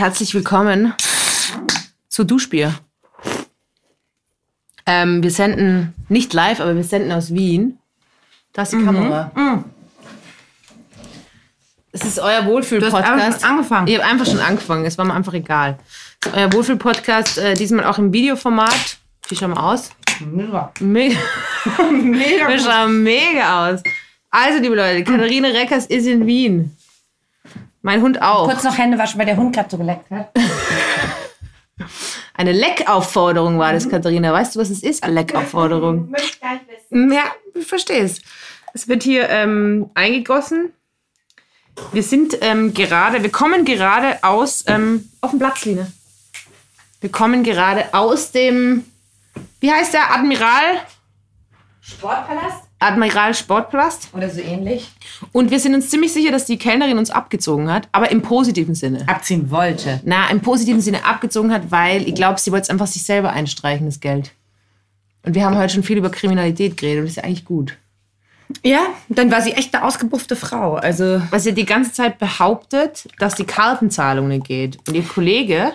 Herzlich willkommen zu Duschbier. Ähm, wir senden nicht live, aber wir senden aus Wien. Da ist die Kamera. Es ist euer Wohlfühl-Podcast. angefangen. Ihr habt einfach schon angefangen. Es war mir einfach egal. Es ist euer Wohlfühl-Podcast, äh, diesmal auch im Videoformat. Wie schauen wir aus? Mega. Mega. Mega. Wir schauen mega aus. Also, liebe Leute, Katharine Reckers ist in Wien. Mein Hund auch. Kurz noch Hände waschen, weil der Hund gerade so geleckt hat. Eine Leckaufforderung war das, Katharina. Weißt du, was es ist? Eine Leckaufforderung. Ja, ich verstehe es. Es wird hier ähm, eingegossen. Wir sind ähm, gerade, wir kommen gerade aus, ähm, auf dem Platz, Line. Wir kommen gerade aus dem, wie heißt der, Admiral, Sportpalast? Admiral Sportpalast. Oder so ähnlich. Und wir sind uns ziemlich sicher, dass die Kellnerin uns abgezogen hat, aber im positiven Sinne. Abziehen wollte. Na, im positiven Sinne abgezogen hat, weil ich glaube, sie wollte es einfach sich selber einstreichen, das Geld. Und wir haben heute schon viel über Kriminalität geredet und das ist ja eigentlich gut. Ja, dann war sie echt eine ausgebuffte Frau. Also, Weil sie die ganze Zeit behauptet, dass die Kartenzahlung nicht geht. Und ihr Kollege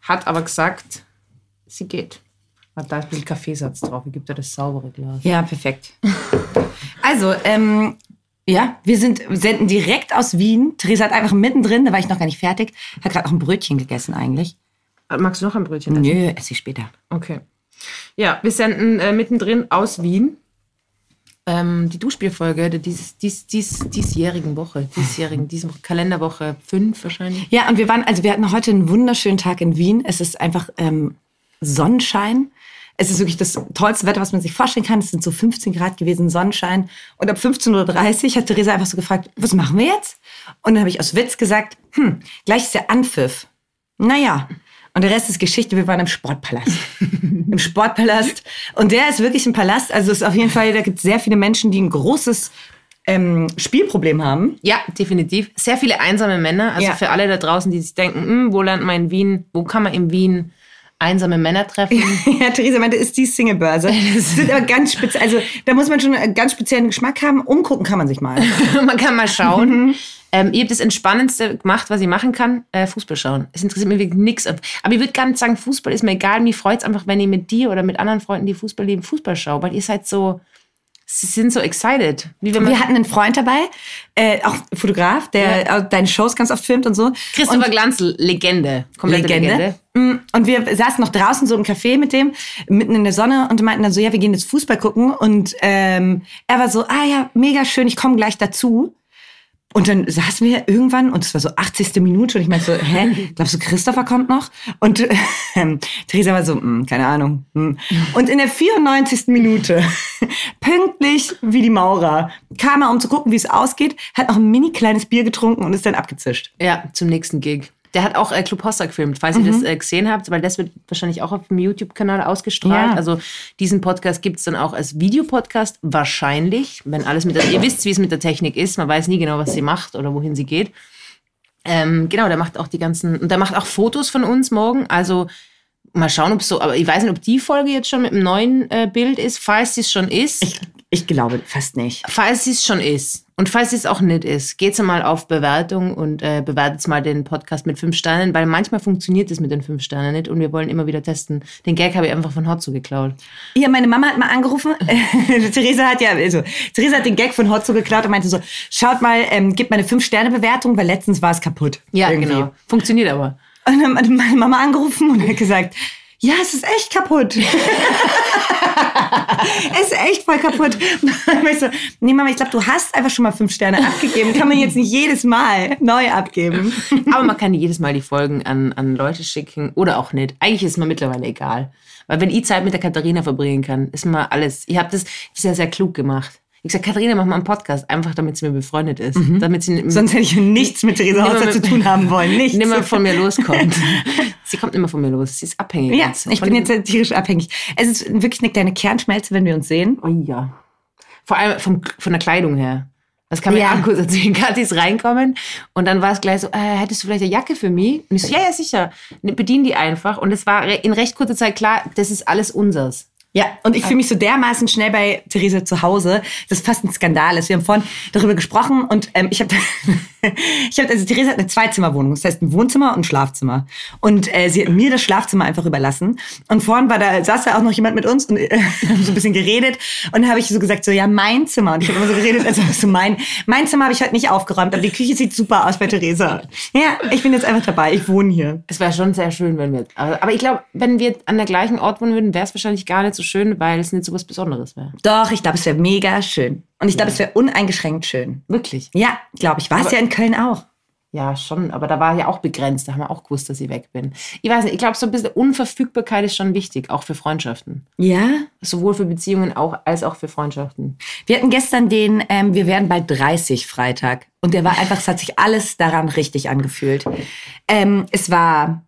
hat aber gesagt, sie geht. Hat da ein bisschen Kaffeesatz drauf. Ich gebe dir das saubere Glas. ja, perfekt. Also, ähm, ja, wir sind senden direkt aus Wien. Theresa hat einfach mittendrin, da war ich noch gar nicht fertig, hat gerade noch ein Brötchen gegessen eigentlich. Magst du noch ein Brötchen essen? Nö, esse ich später. Okay. Ja, wir senden äh, mittendrin aus Wien ähm, die Duschbierfolge der dies, dies, dies, diesjährigen Woche. Diesjährigen, diese Woche, Kalenderwoche 5 wahrscheinlich. Ja, und wir waren, also wir hatten heute einen wunderschönen Tag in Wien. Es ist einfach ähm, Sonnenschein. Es ist wirklich das tollste Wetter, was man sich vorstellen kann. Es sind so 15 Grad gewesen, Sonnenschein. Und ab 15.30 Uhr hat Theresa einfach so gefragt, was machen wir jetzt? Und dann habe ich aus Witz gesagt, hm, gleich ist der Anpfiff. Naja. Und der Rest ist Geschichte. Wir waren im Sportpalast. Im Sportpalast. Und der ist wirklich ein Palast. Also es ist auf jeden Fall, da gibt es sehr viele Menschen, die ein großes ähm, Spielproblem haben. Ja, definitiv. Sehr viele einsame Männer. Also Ja. für alle da draußen, die sich denken, hm, wo lernt man in Wien, wo kann man in Wien einsame Männer treffen? Ja, Theresa meinte, ist die Singlebörse. Das sind aber ganz speziell, also da muss man schon einen ganz speziellen Geschmack haben. Umgucken kann man sich mal. man kann mal schauen. ähm, ihr habt das Entspannendste gemacht, was ich machen kann, äh, Fußball schauen. Es interessiert mich wirklich nichts. Aber ich würde gar nicht sagen, Fußball ist mir egal. Mir freut es einfach, wenn ich mit dir oder mit anderen Freunden, die Fußball lieben, Fußball schaue. Weil ihr seid so, sie sind so excited. Wir hatten einen Freund dabei, äh, auch Fotograf, der auch deine Shows ganz oft filmt und so. Christopher Glanzl, Legende. Komplette Legende. Legende. Mm, Und wir saßen noch draußen so im Café mit dem, mitten in der Sonne und meinten dann so, ja, wir gehen jetzt Fußball gucken. Und ähm, er war so, ah ja, mega schön, ich komme gleich dazu. Und dann saßen wir irgendwann und es war so 80. Minute und ich meinte so, hä, glaubst du, Christopher kommt noch? Und ähm, Theresa war so, "Mm, keine Ahnung. mm." Und in der 94. Minute, pünktlich wie die Maurer, kam er, um zu gucken, wie es ausgeht, hat noch ein mini kleines Bier getrunken und ist dann abgezischt. Ja, zum nächsten Gig. Der hat auch äh, Club Hossa gefilmt, falls ihr das äh, gesehen habt, weil das wird wahrscheinlich auch auf dem YouTube-Kanal ausgestrahlt. Ja. Also diesen Podcast gibt es dann auch als Videopodcast, wahrscheinlich, wenn alles mit der, ihr wisst, wie es mit der Technik ist, man weiß nie genau, was sie macht oder wohin sie geht. Ähm, genau, der macht auch die ganzen, und der macht auch Fotos von uns morgen, also mal schauen, ob es so, aber ich weiß nicht, ob die Folge jetzt schon mit einem neuen äh, Bild ist, falls sie es schon ist. Ich, ich glaube fast nicht. Falls es schon ist und falls es auch nicht ist, geht's mal auf Bewertung und äh, bewertet mal den Podcast mit fünf Sternen, weil manchmal funktioniert es mit den fünf Sternen nicht und wir wollen immer wieder testen. Den Gag habe ich einfach von Hotzo geklaut. Ja, meine Mama hat mal angerufen. Theresa hat ja, also, Theresa hat den Gag von Hotzo geklaut und meinte so, schaut mal, ähm, gebt mal eine 5-Sterne-Bewertung, weil letztens war es kaputt. Ja, Irgendwie. genau. Funktioniert aber. Und dann hat meine Mama angerufen und hat gesagt, ja, es ist echt kaputt. es ist echt voll kaputt. Ich so, nee, Mama, ich glaube, du hast einfach schon mal fünf Sterne abgegeben. Kann man jetzt nicht jedes Mal neu abgeben. Aber man kann jedes Mal die Folgen an, an Leute schicken oder auch nicht. Eigentlich ist es mir mittlerweile egal. Weil wenn ich Zeit mit der Katharina verbringen kann, ist mir alles. Ich habe das sehr, sehr klug gemacht. Ich gesagt, Katharina, mach mal einen Podcast, einfach damit sie mir befreundet ist. Damit sie Sonst hätte ich nichts mit Theresa Hauser zu tun haben wollen. Nichts. nimmer von mir loskommt. sie kommt immer von mir los. Sie ist abhängig. Ja, jetzt. ich Von bin jetzt tierisch abhängig. Es ist wirklich eine kleine Kernschmelze, wenn wir uns sehen. Oh ja. Vor allem vom, von der Kleidung her. Das kann mir Ja. kurz erzählen. Kathi ist reinkommen und dann war es gleich so, äh, hättest du vielleicht eine Jacke für mich? Und ich so, ja, ja, sicher. Bedien die einfach. Und es war in recht kurzer Zeit klar, das ist alles unsers. Ja, und ich fühle mich so dermaßen schnell bei Theresa zu Hause, das fast ein Skandal ist. Wir haben vorhin darüber gesprochen und ähm, ich habe, ich habe, also Theresa hat eine Zweizimmerwohnung, das heißt ein Wohnzimmer und ein Schlafzimmer. Und äh, sie hat mir das Schlafzimmer einfach überlassen. Und vorhin war da, saß da auch noch jemand mit uns und äh, haben so ein bisschen geredet. Und dann habe ich so gesagt, so ja, mein Zimmer. Und ich habe immer so geredet, als wärst du mein, mein Zimmer habe ich heute nicht aufgeräumt, aber die Küche sieht super aus bei Theresa. Ja, ich bin jetzt einfach dabei, ich wohne hier. Es wäre schon sehr schön, wenn wir. Aber, aber ich glaube, wenn wir an der gleichen Ort wohnen würden, wäre es wahrscheinlich gar nicht so schön, weil es nicht so was Besonderes wäre. Doch, ich glaube, es wäre mega schön. Und ich glaube, es wäre uneingeschränkt schön. Wirklich? Ja, glaube ich. War es ja in Köln auch. Ja, schon. Aber da war ja auch begrenzt. Da haben wir auch gewusst, dass ich weg bin. Ich weiß nicht, ich glaube, so ein bisschen Unverfügbarkeit ist schon wichtig, auch für Freundschaften. Ja? Sowohl für Beziehungen auch, als auch für Freundschaften. Wir hatten gestern den, ähm, wir werden bald 30 Freitag. Und der war einfach, es hat sich alles daran richtig angefühlt. Ähm, es war,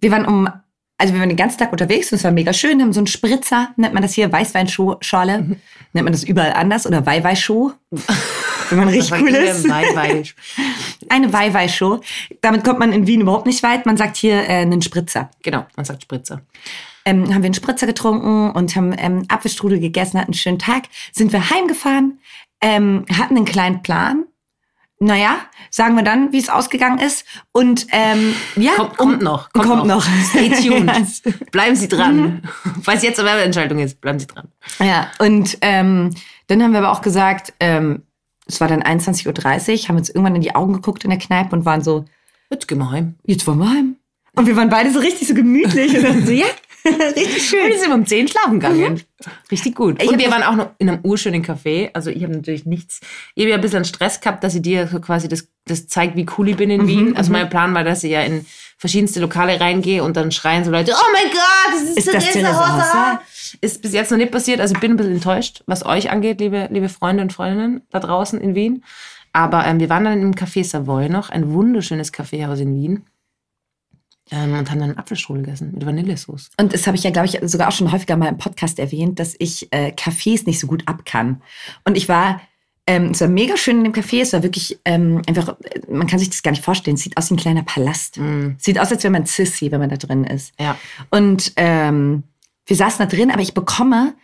wir waren um, also wir waren den ganzen Tag unterwegs und es war mega schön, haben so einen Spritzer, nennt man das hier, Weißweinschorle, nennt man das überall anders oder Weihweihshow, wenn man richtig cool ist. Weil, Eine Weihweihshow. Damit kommt man in Wien überhaupt nicht weit, man sagt hier äh, einen Spritzer. genau, man sagt Spritzer. ähm, haben wir einen Spritzer getrunken und haben ähm, Apfelstrudel gegessen, hatten einen schönen Tag. Sind wir heimgefahren, ähm, hatten einen kleinen Plan. Naja, sagen wir dann, wie es ausgegangen ist. Und ähm, ja, Kommt, kommt noch. Kommt, noch. Stay tuned. Bleiben Sie dran. Falls jetzt eine Werbeentscheidung ist, bleiben Sie dran. Ja, und ähm, dann haben wir aber auch gesagt, ähm, es war dann 21.30 Uhr, haben uns irgendwann in die Augen geguckt in der Kneipe und waren so, Jetzt gehen wir heim. jetzt wollen wir heim. Und wir waren beide so richtig so gemütlich und dann so, ja, richtig schön. Und wir sind um 10 schlafen gegangen. Richtig gut. Ich und wir waren auch noch in einem urschönen Café. Also ich habe natürlich nichts. Ich habe ja ein bisschen Stress gehabt, dass ich dir so quasi das, das zeigt, wie cool ich bin in Wien. Also mein Plan war, dass ich ja in verschiedenste Lokale reingehe und dann schreien so Leute, oh mein Gott, das ist, Ist das Theresa Hosser. Hosser? Ist bis jetzt noch nicht passiert. Also ich bin ein bisschen enttäuscht, was euch angeht, liebe, liebe Freunde und Freundinnen da draußen in Wien. Aber ähm, wir waren dann im Café Savoy noch, ein wunderschönes Kaffeehaus in Wien. Ähm, und haben dann einen Apfelstrudel gegessen mit Vanillesauce. Und das habe ich ja, glaube ich, sogar auch schon häufiger mal im Podcast erwähnt, dass ich äh, Cafés nicht so gut ab kann. Und ich war, ähm, es war mega schön in dem Café, es war wirklich ähm, einfach, äh, man kann sich das gar nicht vorstellen, es sieht aus wie ein kleiner Palast. Mm. Sieht aus, als wäre man Sissy, wenn man da drin ist. Ja. Und ähm, wir saßen da drin, aber ich bekomme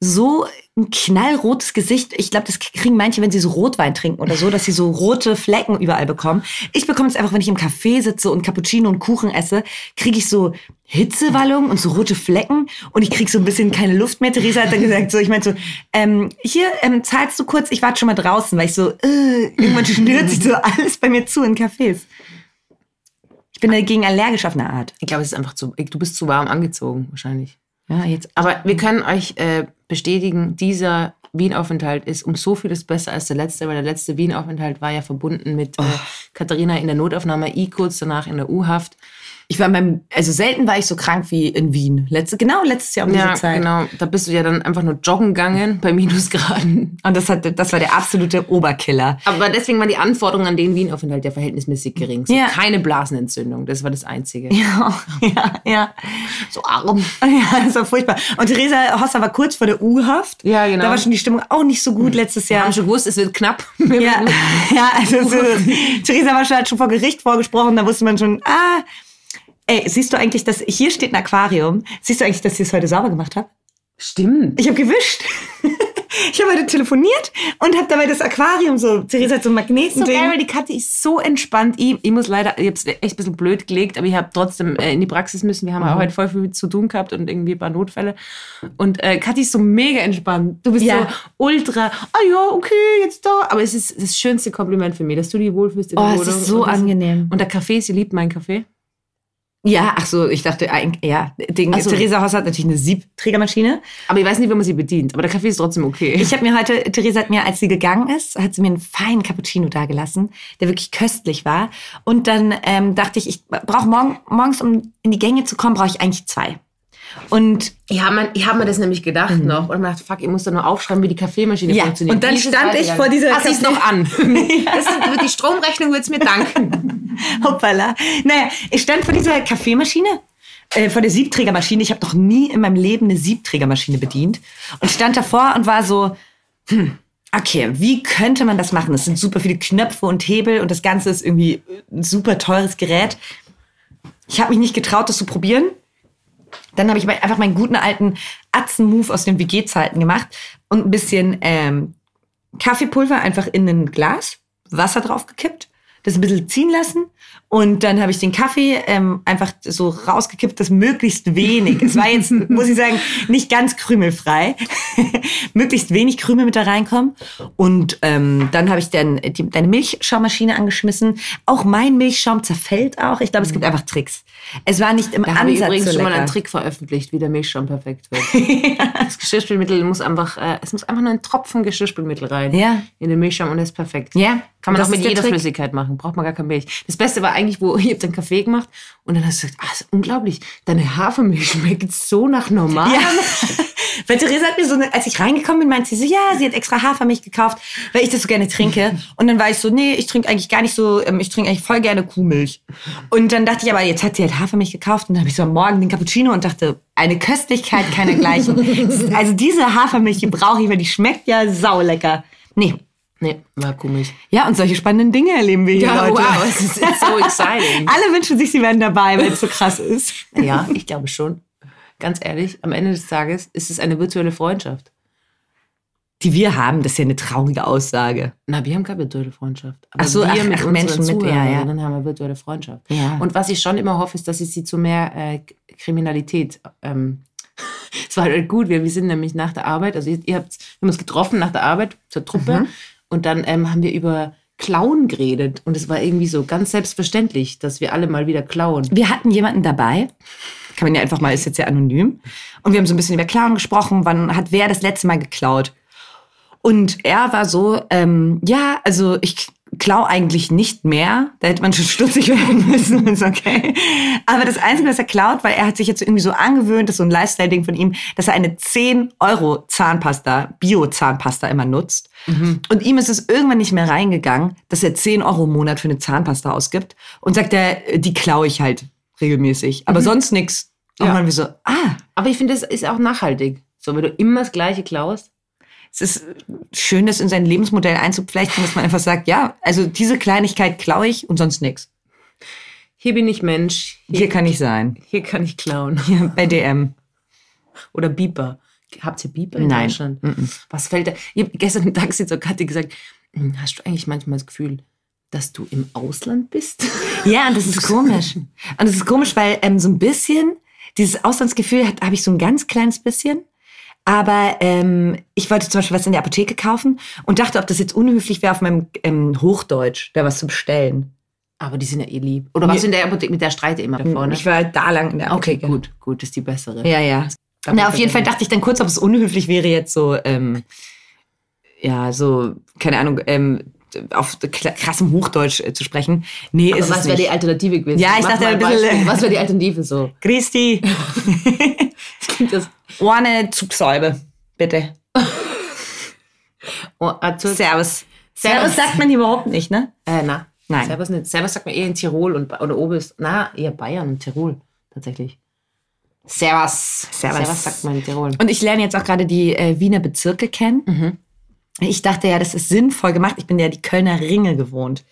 so ein knallrotes Gesicht. Ich glaube, das kriegen manche, wenn sie so Rotwein trinken oder so, dass sie so rote Flecken überall bekommen. Ich bekomme es einfach, wenn ich im Café sitze und Cappuccino und Kuchen esse, kriege ich so Hitzewallungen und so rote Flecken und ich kriege so ein bisschen keine Luft mehr. Theresa hat dann gesagt, so, ich meinte so, ähm, hier, ähm, zahlst du kurz, ich warte schon mal draußen, weil ich so, äh, irgendwann schnürt sich so alles bei mir zu in Cafés. Ich bin dagegen allergisch auf eine Art. Ich glaube, es ist einfach zu. Du bist zu warm angezogen, wahrscheinlich. Ja, jetzt Aber wir können euch äh, bestätigen, dieser Wien-Aufenthalt ist um so vieles besser als der letzte, weil der letzte Wien-Aufenthalt war ja verbunden mit äh, Katharina in der Notaufnahme, ich kurz danach in der U-Haft. Ich war beim, also selten war ich so krank wie in Wien. Letzte, genau letztes Jahr um Ja, diese Zeit. genau. Da bist du ja dann einfach nur joggen gegangen bei Minusgraden. Und das, hat, das war der absolute Oberkiller. Aber deswegen waren die Anforderungen an den Wien-Aufenthalt ja verhältnismäßig gering. So Ja. Keine Blasenentzündung, das war das Einzige. Ja, ja, ja. So arm. Ja, das war furchtbar. Und Theresa Hosser war kurz vor der U-Haft. Ja, genau. Da war schon die Stimmung auch nicht so gut letztes Wir Jahr. haben schon gewusst, es wird knapp. Ja, ja also so, Theresa war schon, hat schon vor Gericht vorgesprochen, da wusste man schon, ah, ey, siehst du eigentlich, dass hier steht ein Aquarium? Siehst du eigentlich, dass ich es heute sauber gemacht habe? Stimmt. Ich habe gewischt. Ich habe heute telefoniert und habe dabei das Aquarium so, Theresa hat so ein so Magnetending. geil, weil die Kathi ist so entspannt. Ich, ich muss leider, ich habe es echt ein bisschen blöd gelegt, aber ich habe trotzdem äh, in die Praxis müssen. Wir haben Mhm. auch heute voll viel zu tun gehabt und irgendwie ein paar Notfälle. Und äh, Kathi ist so mega entspannt. Du bist Ja. so ultra, ah ja, okay, jetzt da. Aber es ist das schönste Kompliment für mich, dass du dich wohlfühlst in Oh, der es Wohnung. ist so und das- angenehm. Und der Kaffee, sie liebt meinen Kaffee. Ja, ach so, ich dachte, eigentlich- ja, den, so. Theresa Haus hat natürlich eine Siebträgermaschine. Aber ich weiß nicht, wie man sie bedient. Aber der Kaffee ist trotzdem okay. Ich habe mir heute, Theresa hat mir, als sie gegangen ist, hat sie mir einen feinen Cappuccino dagelassen, der wirklich köstlich war. Und dann ähm, dachte ich, ich brauche morgen, morgens, um in die Gänge zu kommen, brauche ich eigentlich zwei. Und Ich habe mir, ich hab mir das nämlich gedacht noch und gedacht, fuck, ich muss da nur aufschreiben, wie die Kaffeemaschine Mhm. Ja, funktioniert. und dann Wie ist es stand ich vor dieser sie ist noch an. das ist, die Stromrechnung wird es mir danken. hoppala. Naja, ich stand vor dieser Kaffeemaschine, äh, vor der Siebträgermaschine. Ich habe noch nie in meinem Leben eine Siebträgermaschine bedient. Und stand davor und war so, hm, okay, wie könnte man das machen? Es sind super viele Knöpfe und Hebel und das Ganze ist irgendwie ein super teures Gerät. Ich habe mich nicht getraut, das zu probieren. Dann habe ich einfach meinen guten alten Atzen-Move aus den WG-Zeiten gemacht und ein bisschen ähm, Kaffeepulver einfach in ein Glas, Wasser draufgekippt, das ein bisschen ziehen lassen und dann habe ich den Kaffee ähm, einfach so rausgekippt, das möglichst wenig. Es war jetzt, muss ich sagen, nicht ganz krümelfrei. möglichst wenig Krümel mit da reinkommen. Und ähm, dann habe ich dann die, deine Milchschaummaschine angeschmissen. Auch mein Milchschaum zerfällt auch. Ich glaube, es gibt einfach Tricks. Es war nicht im Da habe ich Ansatz übrigens so schon mal einen Trick veröffentlicht, wie der Milchschaum perfekt wird. Das Geschirrspülmittel muss einfach, äh, es muss einfach nur ein Tropfen Geschirrspülmittel rein. Ja. In den Milchschaum und er ist perfekt. Ja, Kann man das auch mit jeder Trick. Flüssigkeit machen. Braucht man gar keine Milch. Das Beste war eigentlich, wo ich hab dann Kaffee gemacht und dann hast du gesagt, ah, ist unglaublich. Deine Hafermilch schmeckt so nach normal. Ja. Weil Theresa hat mir so, eine, als ich reingekommen bin, meinte sie so, ja, sie hat extra Hafermilch gekauft, weil ich das so gerne trinke. Und dann war ich so, nee, ich trinke eigentlich gar nicht so, ähm, ich trinke eigentlich voll gerne Kuhmilch. Und dann dachte ich aber, jetzt hat sie halt Hafermilch gekauft und dann habe ich so am Morgen den Cappuccino und dachte, eine Köstlichkeit keinergleichen. also diese Hafermilch, die brauche ich, weil die schmeckt ja saulecker. Nee. Nee, war komisch. Ja, und solche spannenden Dinge erleben wir hier, Ja, Leute. wow, es ist so exciting. Alle wünschen sich, sie wären dabei, weil es so krass ist. Ja, ich glaube schon. Ganz ehrlich, am Ende des Tages ist es eine virtuelle Freundschaft. Die wir haben, das ist ja eine traurige Aussage. Na, wir haben keine virtuelle Freundschaft. Aber Ach so, wir ach, mit ach, Menschen mit- ja, ja. Zuhörerinnen haben eine virtuelle Freundschaft. Ja. Und was ich schon immer hoffe, ist, dass ich sie zu mehr äh, Kriminalität. Ähm, es war halt gut, wir, wir sind nämlich nach der Arbeit, also ihr, ihr habt, wir haben uns getroffen nach der Arbeit zur Truppe Mhm. Und dann ähm, haben wir über Klauen geredet und es war irgendwie so ganz selbstverständlich, dass wir alle mal wieder klauen. Wir hatten jemanden dabei, kann man ja einfach mal, ist jetzt ja anonym. Und wir haben so ein bisschen über Klauen gesprochen, wann hat wer das letzte Mal geklaut. Und er war so, ähm, ja, also ich klau eigentlich nicht mehr. Da hätte man schon stutzig werden müssen. Ist okay. Aber das Einzige, was er klaut, weil er hat sich jetzt irgendwie so angewöhnt, das ist so ein Lifestyle-Ding von ihm, dass er eine 10 Euro Zahnpasta, Bio-Zahnpasta immer nutzt. Und ihm ist es irgendwann nicht mehr reingegangen, dass er 10 Euro im Monat für eine Zahnpasta ausgibt. Und sagt er, die klaue ich halt regelmäßig. Aber sonst nix. Und Ja. man wie so, ah, Aber ich finde, das ist auch nachhaltig. So, wenn du immer das Gleiche klaust. Es ist schön, das in sein Lebensmodell einzupflechten, dass man einfach sagt, ja, also diese Kleinigkeit klaue ich und sonst nix. Hier bin ich Mensch, hier, Hier kann ich sein. hier kann ich klauen. Hier bei DM. Oder Beeper. Habt ihr Beeper in Nein. Deutschland? Was fällt da? Ich habe gestern im Taxi zur Kathi gesagt, "Hm, hast du eigentlich manchmal das Gefühl, dass du im Ausland bist? Ja, und das ist komisch. Und das ist komisch, weil ähm, so ein bisschen, dieses Auslandsgefühl habe ich so ein ganz kleines bisschen. Aber ähm, ich wollte zum Beispiel was in der Apotheke kaufen und dachte, ob das jetzt unhöflich wäre, auf meinem ähm, Hochdeutsch da was zu bestellen. Aber die sind ja eh lieb. Oder warst du in der Apotheke mit der Streite immer vorne? Ich war da lang in der okay, Apotheke. gut, gut, ist die bessere. Ja, ja. Na, auf jeden Fall dachte ich dann kurz, ob es unhöflich wäre, jetzt so, ähm, ja, so, keine Ahnung, ähm, auf krassem Hochdeutsch äh, zu sprechen. Nee, Aber ist was wäre die. Alternative gewesen? Ja, ich Mach dachte ein bisschen, Was wäre die Alternative so? Christi, Das, ohne Zugsäube, bitte. oh, also, Servus. Servus. Servus sagt man hier überhaupt nicht, ne? äh, na. Nein. Servus nicht. Servus sagt man eher in Tirol und, oder Oberst. Na, eher Bayern und Tirol, tatsächlich. Servus. Servus. Servus sagt man in Tirol. Und ich lerne jetzt auch gerade die äh, Wiener Bezirke kennen. Ich dachte ja, das ist sinnvoll gemacht. Ich bin ja die Kölner Ringe gewohnt.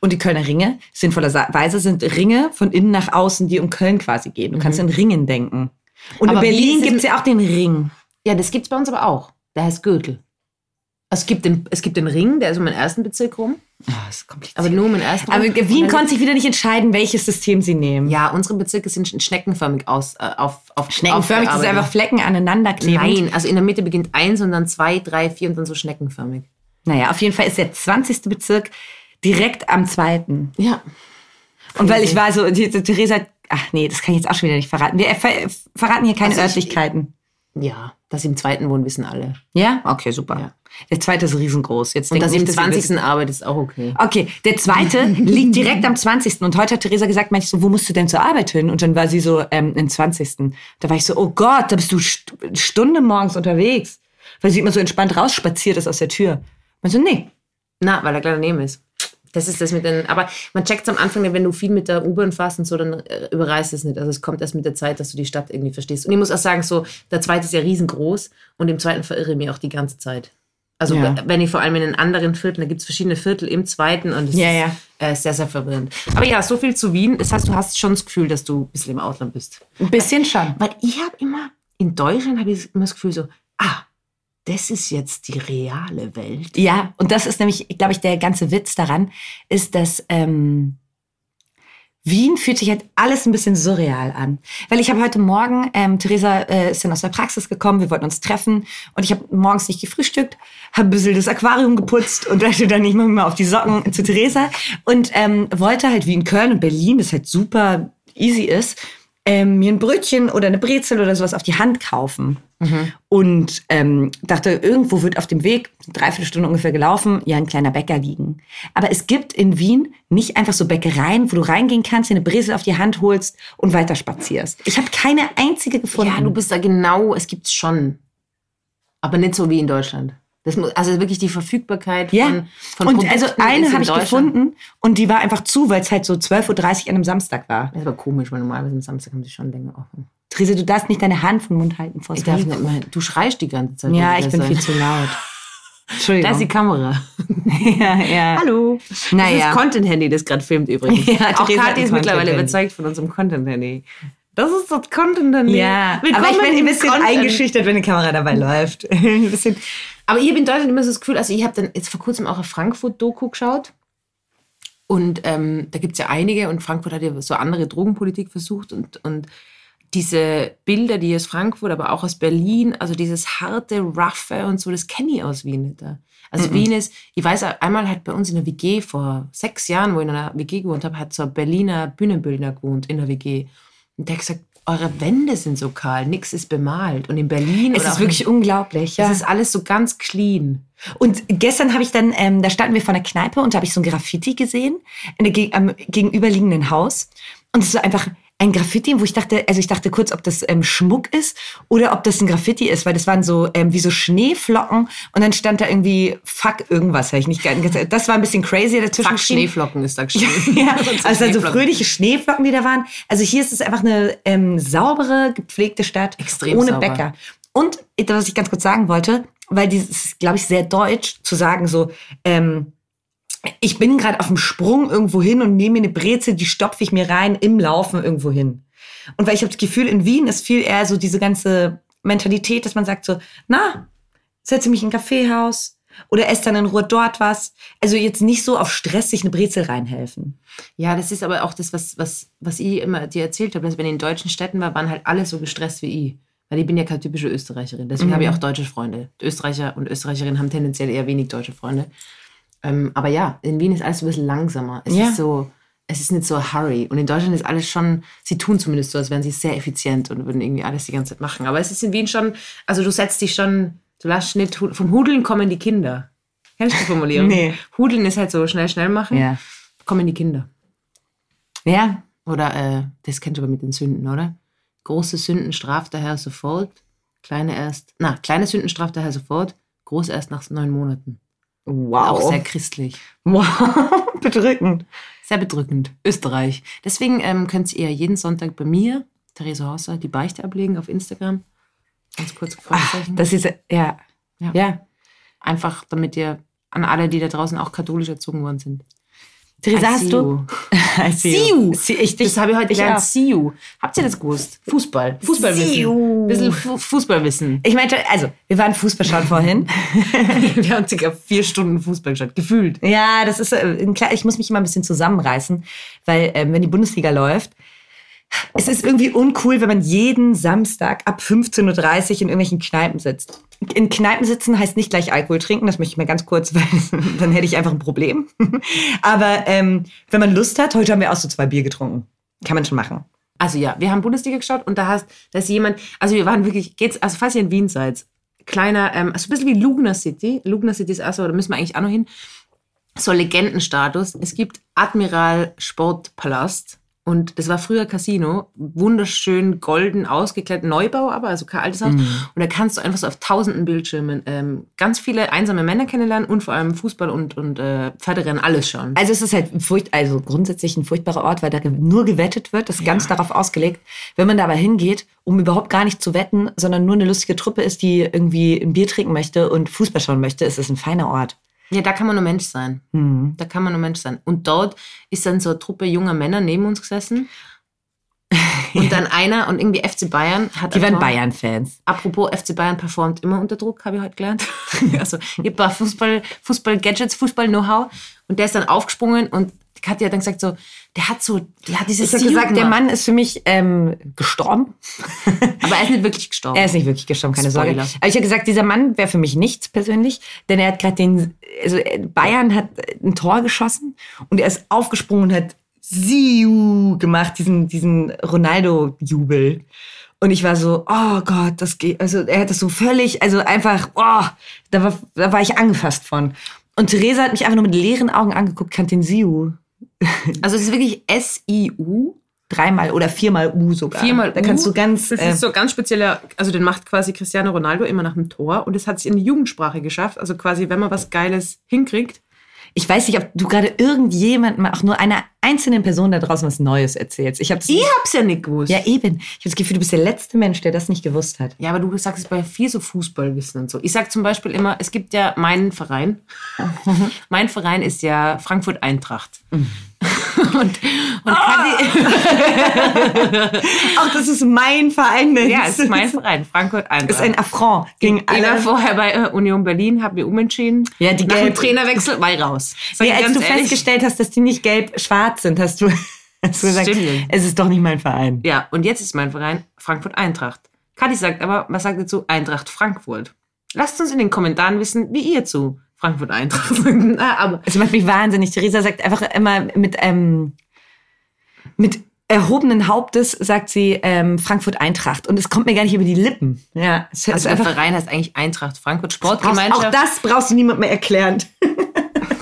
Und die Kölner Ringe, sinnvollerweise, sind Ringe von innen nach außen, die um Köln quasi gehen. Du kannst in Ringen denken. Und Aber in Berlin es- gibt es ja auch den Ring. Ja, das gibt's bei uns aber auch. Der heißt Gürtel. Es gibt den, es gibt den Ring, der ist um den ersten Bezirk rum, Oh, das ist kompliziert. aber nur den ersten Aber. Wien konnte sich wieder nicht entscheiden, welches System sie nehmen. Ja, unsere Bezirke sind sch- schneckenförmig aus, äh, auf, auf Schneckenförmig, das ist einfach Flecken aneinander kleben. Nein, also in der Mitte beginnt eins und dann zwei, drei, vier und dann so schneckenförmig. Naja, auf jeden Fall ist der 20. Bezirk direkt am zweiten. Ja. Und weil ich war so, die, die Theresa, ach nee, das kann ich jetzt auch schon wieder nicht verraten. Wir ver verraten hier keine Also ich- Örtlichkeiten. Ja, dass sie im zweiten wohnen, wissen alle. Ja? Okay, super. Ja. Der zweite ist riesengroß. Jetzt Und dass sie im nicht, dass ihr 20. arbeitet, ist auch okay. Okay, der zweite liegt direkt am 20. Und heute hat Theresa gesagt, meinte ich so, wo musst du denn zur Arbeit hin? Und dann war sie so, ähm, im 20. Da war ich so, oh Gott, da bist du st Stunde morgens unterwegs. Weil sie immer so entspannt rausspaziert ist aus der Tür. Und so, nee. Na, weil er gleich daneben ist. Das ist das mit den, aber man checkt am Anfang, wenn du viel mit der U-Bahn fährst und so, dann äh, überreißt es nicht. Also es kommt erst mit der Zeit, dass du die Stadt irgendwie verstehst. Und ich muss auch sagen, so, der zweite ist ja riesengroß und im zweiten verirre ich mich auch die ganze Zeit. Also Ja. wenn ich vor allem in den anderen Vierteln, da gibt es verschiedene Viertel im zweiten und es Ja, ist ja. Äh, sehr, sehr verwirrend. Aber ja, so viel zu Wien. Das heißt, du hast schon das Gefühl, dass du ein bisschen im Ausland bist. Ein bisschen schon. Weil ich habe immer, in Deutschland habe ich immer das Gefühl so, ah, das ist jetzt die reale Welt. Ja, und das ist nämlich, glaube ich, der ganze Witz daran, ist, dass ähm, Wien fühlt sich halt alles ein bisschen surreal an. Weil ich habe heute Morgen, ähm, Theresa äh, ist dann aus der Praxis gekommen, wir wollten uns treffen und ich habe morgens nicht gefrühstückt, habe ein bisschen das Aquarium geputzt und dachte dann, ich mache mal auf die Socken zu Theresa und ähm, wollte halt wie in Köln und Berlin, das halt super easy ist, ähm, mir ein Brötchen oder eine Brezel oder sowas auf die Hand kaufen. Und ähm, dachte, irgendwo wird auf dem Weg, dreiviertel Stunde ungefähr gelaufen, ja ein kleiner Bäcker liegen. Aber es gibt in Wien nicht einfach so Bäckereien, wo du reingehen kannst, dir eine Brezel auf die Hand holst und weiter spazierst. Ich habe keine einzige gefunden. Ja, du bist da genau, es gibt's schon. Aber nicht so wie in Deutschland. Das muss, also wirklich die Verfügbarkeit ja. von, von und Produkten also eine in habe ich gefunden und die war einfach zu, weil es halt so 12.30 Uhr an einem Samstag war. Das ist aber komisch, weil normalerweise am Samstag haben sie schon länger offen. Therese, du darfst nicht deine Hand vom Mund halten vor Ich darf nicht mal, du schreist die ganze Zeit. Ja, ich bin das viel zu laut. Entschuldigung. Da ist die Kamera. ja, ja. Hallo. Naja. Das ist Content-Handy, das gerade filmt übrigens. Ja, Auch Kathi ist mittlerweile überzeugt von unserem Content-Handy. Das ist das Content-Handy. Ja, Willkommen aber ich bin ein bisschen Content. eingeschüchtert, wenn die Kamera dabei läuft. ein bisschen. Aber ich habe in Deutschland immer so das Gefühl, also ich habe dann jetzt vor kurzem auch eine Frankfurt-Doku geschaut. Und ähm, da gibt es ja einige und Frankfurt hat ja so andere Drogenpolitik versucht und, und diese Bilder, die aus Frankfurt, aber auch aus Berlin, also dieses harte, roughe und so, das kenne ich aus Wien nicht. da. Also Wien ist, ich weiß, einmal hat bei uns in der WG vor sechs Jahren, wo ich in einer WG gewohnt habe, hat so ein Berliner Bühnenbildner gewohnt in der WG. Und der hat gesagt, eure Wände sind so kahl, nichts ist bemalt. Und in Berlin Es ist wirklich unglaublich. Ja. das ist alles so ganz clean. Und gestern habe ich dann, ähm, da standen wir vor einer Kneipe und da habe ich so ein Graffiti gesehen in der, am gegenüberliegenden Haus. Und es war einfach ein Graffiti, wo ich dachte, also ich dachte kurz, ob das ähm, Schmuck ist oder ob das ein Graffiti ist, weil das waren so ähm, wie so Schneeflocken und dann stand da irgendwie Fuck irgendwas, habe ich nicht. Das war ein bisschen crazy dazwischen. Fuck. Schneeflocken ist da geschrieben. Ja, so also, also Schneeflocken. fröhliche Schneeflocken, die da waren. Also hier ist es einfach eine ähm, saubere, gepflegte Stadt Extrem ohne sauber. Bäcker. Und was ich ganz kurz sagen wollte, weil dieses ist, glaube ich, sehr deutsch zu sagen, so, ähm, ich bin gerade auf dem Sprung irgendwo hin und nehme mir eine Brezel, die stopfe ich mir rein im Laufen irgendwo hin. Und weil ich habe das Gefühl, in Wien ist viel eher so diese ganze Mentalität, dass man sagt so, na, setze mich in ein Kaffeehaus oder esse dann in Ruhe dort was. Also jetzt nicht so auf Stress sich eine Brezel reinhelfen. Ja, das ist aber auch das, was, was, was ich immer dir erzählt habe, dass wenn ich in deutschen Städten war, waren halt alle so gestresst wie ich. Weil ich bin ja keine typische Österreicherin. Deswegen Mhm. habe ich auch deutsche Freunde. Österreicher und Österreicherinnen haben tendenziell eher wenig deutsche Freunde. Ähm, aber ja, in Wien ist alles so ein bisschen langsamer. Es Ja. ist so, es ist nicht so hurry. Und in Deutschland ist alles schon, sie tun zumindest so, als wären sie sehr effizient und würden irgendwie alles die ganze Zeit machen. Aber es ist in Wien schon, also du setzt dich schon, du lässt nicht, vom Hudeln kommen die Kinder. Kennst du die Formulierung? Nee. Hudeln ist halt so schnell, schnell machen. Ja. Kommen die Kinder. Ja, Oder, äh, das kennst du aber mit den Sünden, oder? Große Sünden straft der Herr sofort, kleine erst, na, kleine Sünden straft der Herr sofort, groß erst nach neun Monaten. Wow. Auch sehr christlich. wow. Bedrückend. Sehr bedrückend. Österreich. Deswegen ähm, könnt ihr jeden Sonntag bei mir, Therese Horser, die Beichte ablegen auf Instagram. Ganz kurz Fragezeichen. Das ist, ja. Ja. Ja. Einfach, damit ihr an alle, die da draußen auch katholisch erzogen worden sind. Theresa, I hast du? you. I See you. See, ich dich, Das habe ich heute ich gelernt. auch. See you. Habt ihr das gewusst? Fußball. Fußballwissen. See you. Bisschen Fu Fußballwissen. Ich meinte, also, wir waren Fußball schauen vorhin. Wir haben circa vier Stunden Fußball geschaut. Gefühlt. ja, das ist, äh, klar, ich muss mich immer ein bisschen zusammenreißen, weil, ähm, wenn die Bundesliga läuft, es ist irgendwie uncool, wenn man jeden Samstag ab 15.30 Uhr in irgendwelchen Kneipen sitzt. In Kneipen sitzen heißt nicht gleich Alkohol trinken, das möchte ich mal ganz kurz, weil dann hätte ich einfach ein Problem. Aber ähm, wenn man Lust hat, heute haben wir auch so zwei Bier getrunken. Kann man schon machen. Also ja, wir haben Bundesliga geschaut und da hast, da ist jemand, also wir waren wirklich, geht's, also falls ihr in Wien seid, kleiner, ähm, also ein bisschen wie Lugner City. Lugner City ist auch so, da müssen wir eigentlich auch noch hin. So Legendenstatus. Es gibt Admiral Sportpalast Und das war früher Casino, wunderschön golden ausgekleidet, Neubau aber, also kein altes Haus. Mhm. Und da kannst du einfach so auf tausenden Bildschirmen ähm, ganz viele einsame Männer kennenlernen und vor allem Fußball und, und äh, Pferderennen, alles schauen. Also es ist halt furcht, also grundsätzlich ein furchtbarer Ort, weil da nur gewettet wird. Das ist ganz darauf ausgelegt. Wenn man da aber hingeht, um überhaupt gar nicht zu wetten, sondern nur eine lustige Truppe ist, die irgendwie ein Bier trinken möchte und Fußball schauen möchte, ist es ein feiner Ort. Ja, da kann man nur Mensch sein. Mhm. Da kann man nur Mensch sein. Und dort ist dann so eine Truppe junger Männer neben uns gesessen. Und dann einer und irgendwie FC Bayern hat. Die waren Bayern-Fans. Apropos FC Bayern performt immer unter Druck, habe ich heute gelernt. also ihr paar Fußball, Fußball-Gadgets, Fußball-Know-how. Und der ist dann aufgesprungen und Katja hat dann gesagt so, der hat so, der hat dieses Ich gesagt, der. Mann ist für mich ähm, gestorben. Aber er ist nicht wirklich gestorben. Er ist nicht wirklich gestorben, keine Spoiler. Sorge. Aber ich habe gesagt, dieser Mann wäre für mich nichts persönlich, denn er hat gerade den, also äh, Bayern hat ein Tor geschossen und er ist aufgesprungen und hat Siu gemacht, diesen, diesen Ronaldo-Jubel. Und ich war so, oh Gott, das geht, also er hat das so völlig, also einfach, oh, da war, da war ich angefasst von. Und Theresa hat mich einfach nur mit leeren Augen angeguckt, kannte den Siu. Also es ist wirklich S-I-U. Dreimal oder viermal U sogar. Viermal Da kannst U. du ganz, Das äh, ist so ganz spezieller, also den macht quasi Cristiano Ronaldo immer nach dem Tor und es hat sich in die Jugendsprache geschafft. Also quasi, wenn man was Geiles hinkriegt. Ich weiß nicht, ob du gerade irgendjemandem, auch nur einer einzelnen Person da draußen was Neues erzählst. Ich habe Ich hab's ja nicht gewusst. Ja, eben. Ich habe das Gefühl, du bist der letzte Mensch, der das nicht gewusst hat. Ja, aber du sagst es bei viel so Fußballwissen und so. Ich sag zum Beispiel immer, es gibt ja meinen Verein. mein Verein ist ja Frankfurt Eintracht. und und Kathi, Ach, das ist mein Verein. Mensch. ja, es ist mein Verein, Frankfurt Eintracht. ist ein Affront gegen ich war alle. vorher bei äh, Union Berlin, habe mir umentschieden. Ja, die Nach dem gelb- Trainerwechsel war ich raus. Sag ich als du ehrlich. festgestellt hast, dass die nicht gelb-schwarz sind, hast du, hast du gesagt, Stimmt es ist doch nicht mein Verein. Ja, und jetzt ist mein Verein Frankfurt Eintracht. Kathi sagt aber, was sagt ihr zu Eintracht Frankfurt? Lasst uns in den Kommentaren wissen, wie ihr zu Frankfurt Eintracht aber Es macht mich wahnsinnig. Theresa sagt einfach immer mit, ähm, mit erhobenen Hauptes, sagt sie ähm, Frankfurt Eintracht. Und es kommt mir gar nicht über die Lippen. Ja, es also ist der einfach. Verein heißt eigentlich Eintracht Frankfurt Sportgemeinschaft. auch das brauchst du niemand mehr erklären.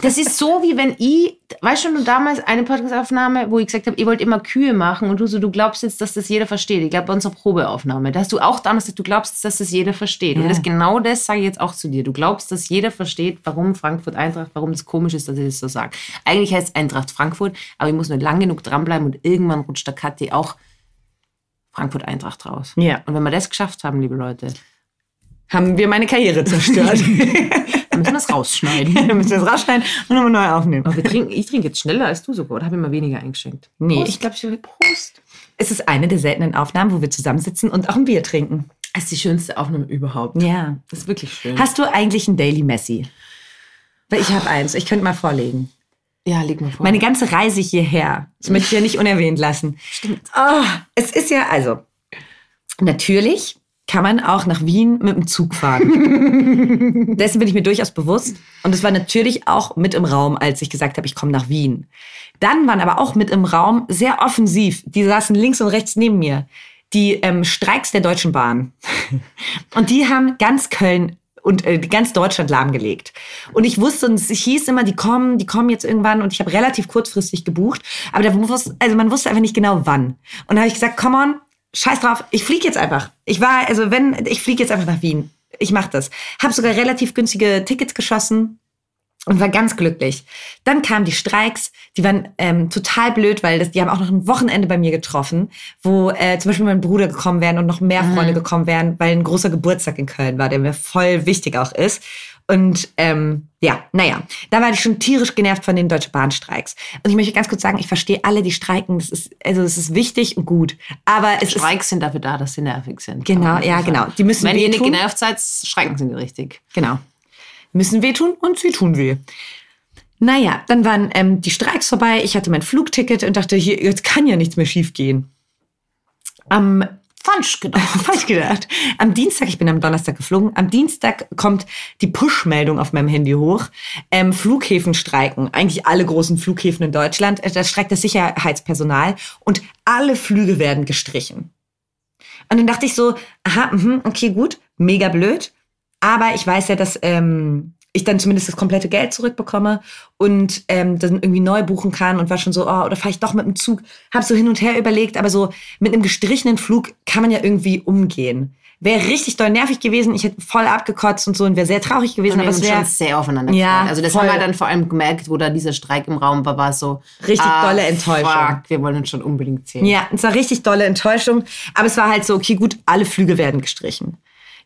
Das ist so, wie wenn ich, weißt du, damals eine Podcastaufnahme, wo ich gesagt habe, ihr wollt immer Kühe machen und du so, du glaubst jetzt, dass das jeder versteht. Ich glaube, bei unserer Probeaufnahme, da hast du auch damals gesagt, du glaubst, dass das jeder versteht. Und Ja. das genau das sage ich jetzt auch zu dir. Du glaubst, dass jeder versteht, warum Frankfurt Eintracht, warum es komisch ist, dass ich das so sage. Eigentlich heißt es Eintracht Frankfurt, aber ich muss nur lang genug dranbleiben und irgendwann rutscht der Kathi auch Frankfurt Eintracht raus. Ja. Und wenn wir das geschafft haben, liebe Leute, Haben wir meine Karriere zerstört. dann müssen wir es rausschneiden. Dann müssen wir es rausschneiden und nochmal neu aufnehmen. Aber wir trinken, ich trinke jetzt schneller als du sogar, oder habe ich mal weniger eingeschenkt? Nee, Prost. ich glaube, ich will Prost. Es ist eine der seltenen Aufnahmen, wo wir zusammensitzen und auch ein Bier trinken. Das ist die schönste Aufnahme überhaupt. Ja. Das ist wirklich schön. Hast du eigentlich ein Daily Messi? Weil ich habe eins. Ich könnte mal vorlegen. ja, leg mal vor. Meine ganze Reise hierher, das möchte ich ja nicht unerwähnt lassen. Stimmt. Ah, es ist ja, also, natürlich kann man auch nach Wien mit dem Zug fahren. Dessen bin ich mir durchaus bewusst. Und es war natürlich auch mit im Raum, als ich gesagt habe, ich komme nach Wien. Dann waren aber auch mit im Raum sehr offensiv, die saßen links und rechts neben mir, die ähm, Streiks der Deutschen Bahn. Und die haben ganz Köln und äh, ganz Deutschland lahmgelegt. Und ich wusste, und es hieß immer, die kommen, die kommen jetzt irgendwann. Und ich habe relativ kurzfristig gebucht. Aber da wusste, also man wusste einfach nicht genau wann. Und da habe ich gesagt, come on, scheiß drauf, ich fliege jetzt einfach. Ich war, also wenn, ich fliege jetzt einfach nach Wien. Ich mache das. Habe sogar relativ günstige Tickets geschossen und war ganz glücklich. Dann kamen die Streiks, die waren ähm, total blöd, weil das, die haben auch noch ein Wochenende bei mir getroffen, wo äh, zum Beispiel mein Bruder gekommen wären und noch mehr Freunde gekommen wären, weil ein großer Geburtstag in Köln war, der mir voll wichtig auch ist. Und ähm, ja, naja, da war ich schon tierisch genervt von den Deutschen Bahnstreiks. Und ich möchte ganz kurz sagen, ich verstehe alle, die streiken. Das ist, also es ist wichtig und gut. Aber es ist Streiks sind dafür da, dass sie nervig sind. Genau, ja, genau. Die müssen Wenn ihr nicht genervt seid, streiken sie nicht richtig. Genau. Müssen wehtun und sie tun weh. Naja, dann waren ähm, die Streiks vorbei. Ich hatte mein Flugticket und dachte, hier, jetzt kann ja nichts mehr schiefgehen. Am Falsch gedacht. falsch gedacht. Am Dienstag, ich bin am Donnerstag geflogen, am Dienstag kommt die Push-Meldung auf meinem Handy hoch. Ähm, Flughäfen streiken. Eigentlich alle großen Flughäfen in Deutschland. Äh, Da streikt das Sicherheitspersonal und alle Flüge werden gestrichen. Und dann dachte ich so, aha, mhm, okay, gut, mega blöd. Aber ich weiß ja, dass ähm, ich dann zumindest das komplette Geld zurückbekomme und ähm, dann irgendwie neu buchen kann und war schon so, oh, oder fahre ich doch mit dem Zug. Habe so hin und her überlegt, aber so mit einem gestrichenen Flug kann man ja irgendwie umgehen. Wäre richtig doll nervig gewesen, ich hätte voll abgekotzt und so und wäre sehr traurig gewesen. Und wir aber es wäre schon sehr aufeinander Ja. Also das voll. haben wir dann vor allem gemerkt, wo da dieser Streik im Raum war, war es so Richtig ah, dolle Enttäuschung. Fuck, wir wollen uns schon unbedingt sehen. Ja, es war richtig dolle Enttäuschung. Aber es war halt so, okay, gut, alle Flüge werden gestrichen.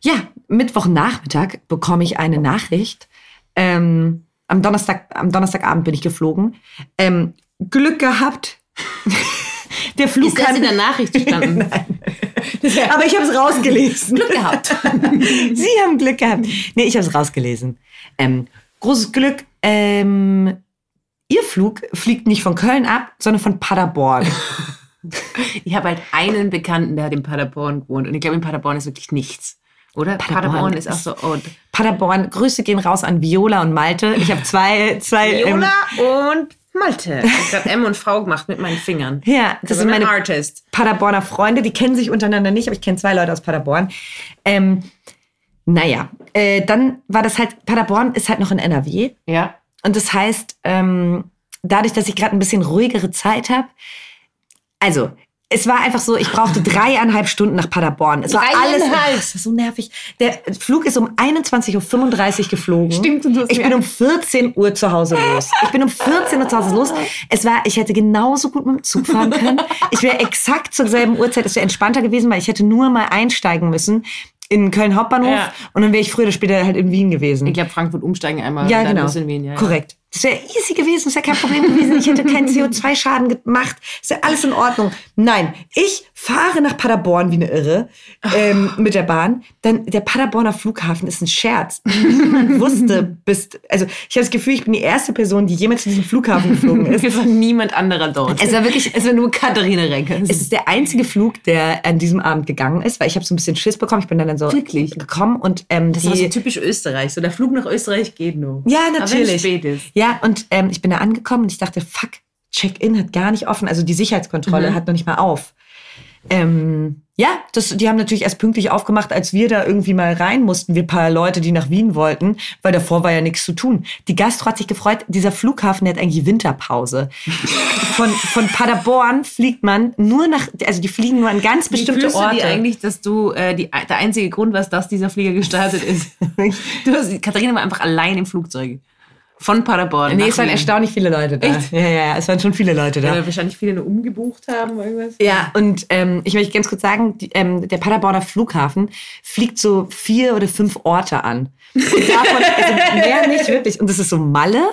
Ja, Mittwochnachmittag bekomme ich eine Nachricht. Ähm, am, Donnerstag, am Donnerstagabend bin ich geflogen. Ähm, Glück gehabt. Der Flug Ist das kann. in der Nachricht gestanden? Aber ich habe es rausgelesen. Glück gehabt. Sie haben Glück gehabt. Nee, ich habe es rausgelesen. Ähm, großes Glück. Ähm, ihr Flug fliegt nicht von Köln ab, sondern von Paderborn. Ich habe halt einen Bekannten, der hat in Paderborn gewohnt. Und ich glaube, in Paderborn ist wirklich nichts. Oder? Paderborn Paderborn, ist auch so. Oh, Paderborn, Grüße gehen raus an Viola und Malte. Ich habe zwei, zwei. ähm, und Malte. Ich habe M und V gemacht mit meinen Fingern. ja, das sind meine Artist. Paderborner Freunde. Die kennen sich untereinander nicht, aber ich kenne zwei Leute aus Paderborn. Ähm, naja, äh, dann war das halt, Paderborn ist halt noch in NRW. Ja. Und das heißt, ähm, dadurch, dass ich gerade ein bisschen ruhigere Zeit habe, also es war einfach so, ich brauchte dreieinhalb Stunden nach Paderborn. Es war alles. War so nervig. Der Flug ist um 21.35 Uhr geflogen. Stimmt, und du Ich bin um 14 Uhr zu Hause los. Ich bin um 14 Uhr zu Hause los. Es war, ich hätte genauso gut mit dem Zug fahren können. Ich wäre exakt zur selben Uhrzeit, es wäre entspannter gewesen, weil ich hätte nur mal einsteigen müssen in Köln Hauptbahnhof Ja. und dann wäre ich früher oder später halt in Wien gewesen. Ich glaube, Frankfurt umsteigen einmal. Ja, genau. in Wien, ja. Korrekt. Das wäre easy gewesen, das wäre kein Problem gewesen. Ich hätte keinen CO2-Schaden gemacht. Das wäre alles in Ordnung. Nein, ich fahre nach Paderborn wie eine Irre ähm, mit der Bahn. Dann der Paderborner Flughafen ist ein Scherz. Niemand wusste, bis, also ich habe das Gefühl, ich bin die erste Person, die jemals zu diesem Flughafen geflogen ist. Es war niemand anderer dort. Es war wirklich, Es war nur Katharina Reckes. es ist der einzige Flug, der an diesem Abend gegangen ist, weil ich habe so ein bisschen Schiss bekommen. Ich bin dann, dann so Wirklich? gekommen und ähm, Das die, war so typisch Österreich. So der Flug nach Österreich geht nur. Ja, Aber wenn natürlich. es spät ist. Ja, und ähm, ich bin da angekommen und ich dachte, fuck, Check-in hat gar nicht offen. Also die Sicherheitskontrolle Mhm. hat noch nicht mal auf. Ähm, ja, das, die haben natürlich erst pünktlich aufgemacht, als wir da irgendwie mal rein mussten, wir paar Leute, die nach Wien wollten, weil davor war ja nichts zu tun. Die Gastro hat sich gefreut, dieser Flughafen, der hat eigentlich Winterpause. Von, von Paderborn fliegt man nur nach, also die fliegen nur an ganz Wie bestimmte du Orte. dir eigentlich, dass du äh, die, der einzige Grund warst, dass dieser Flieger gestartet ist? du hast, Katharina war einfach allein im Flugzeug. Von Paderborn. Nee, es waren Wien. erstaunlich viele Leute da. Echt? Ja, ja, ja, es waren schon viele Leute da. Weil wahrscheinlich viele nur umgebucht haben oder irgendwas. Ja, und ähm, ich möchte ganz kurz sagen, die, ähm, der Paderborner Flughafen fliegt so vier oder fünf Orte an. Und davon, also mehr nicht wirklich. Und das ist so Malle.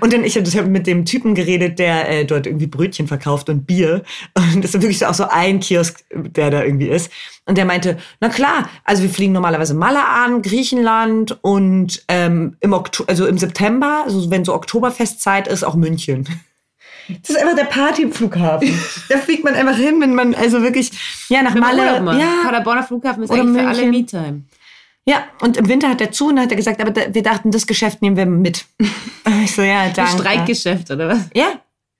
Und dann, ich habe hab mit dem Typen geredet, der äh, dort irgendwie Brötchen verkauft und Bier. Und das ist wirklich so auch so ein Kiosk, der da irgendwie ist. Und der meinte, na klar, also wir fliegen normalerweise Malle an, Griechenland und ähm, im, Okto also im September, also wenn so Oktoberfestzeit ist, auch München. Das ist einfach der Partyflughafen. da fliegt man einfach hin, wenn man also wirklich ja nach Malle, ja, Paderborner Flughafen ist Oder eigentlich für alle München. Ja. Und im Winter hat er zu und dann hat er gesagt, aber da, wir dachten, das Geschäft nehmen wir mit. ich so ja, danke. Streikgeschäft, oder was? Ja,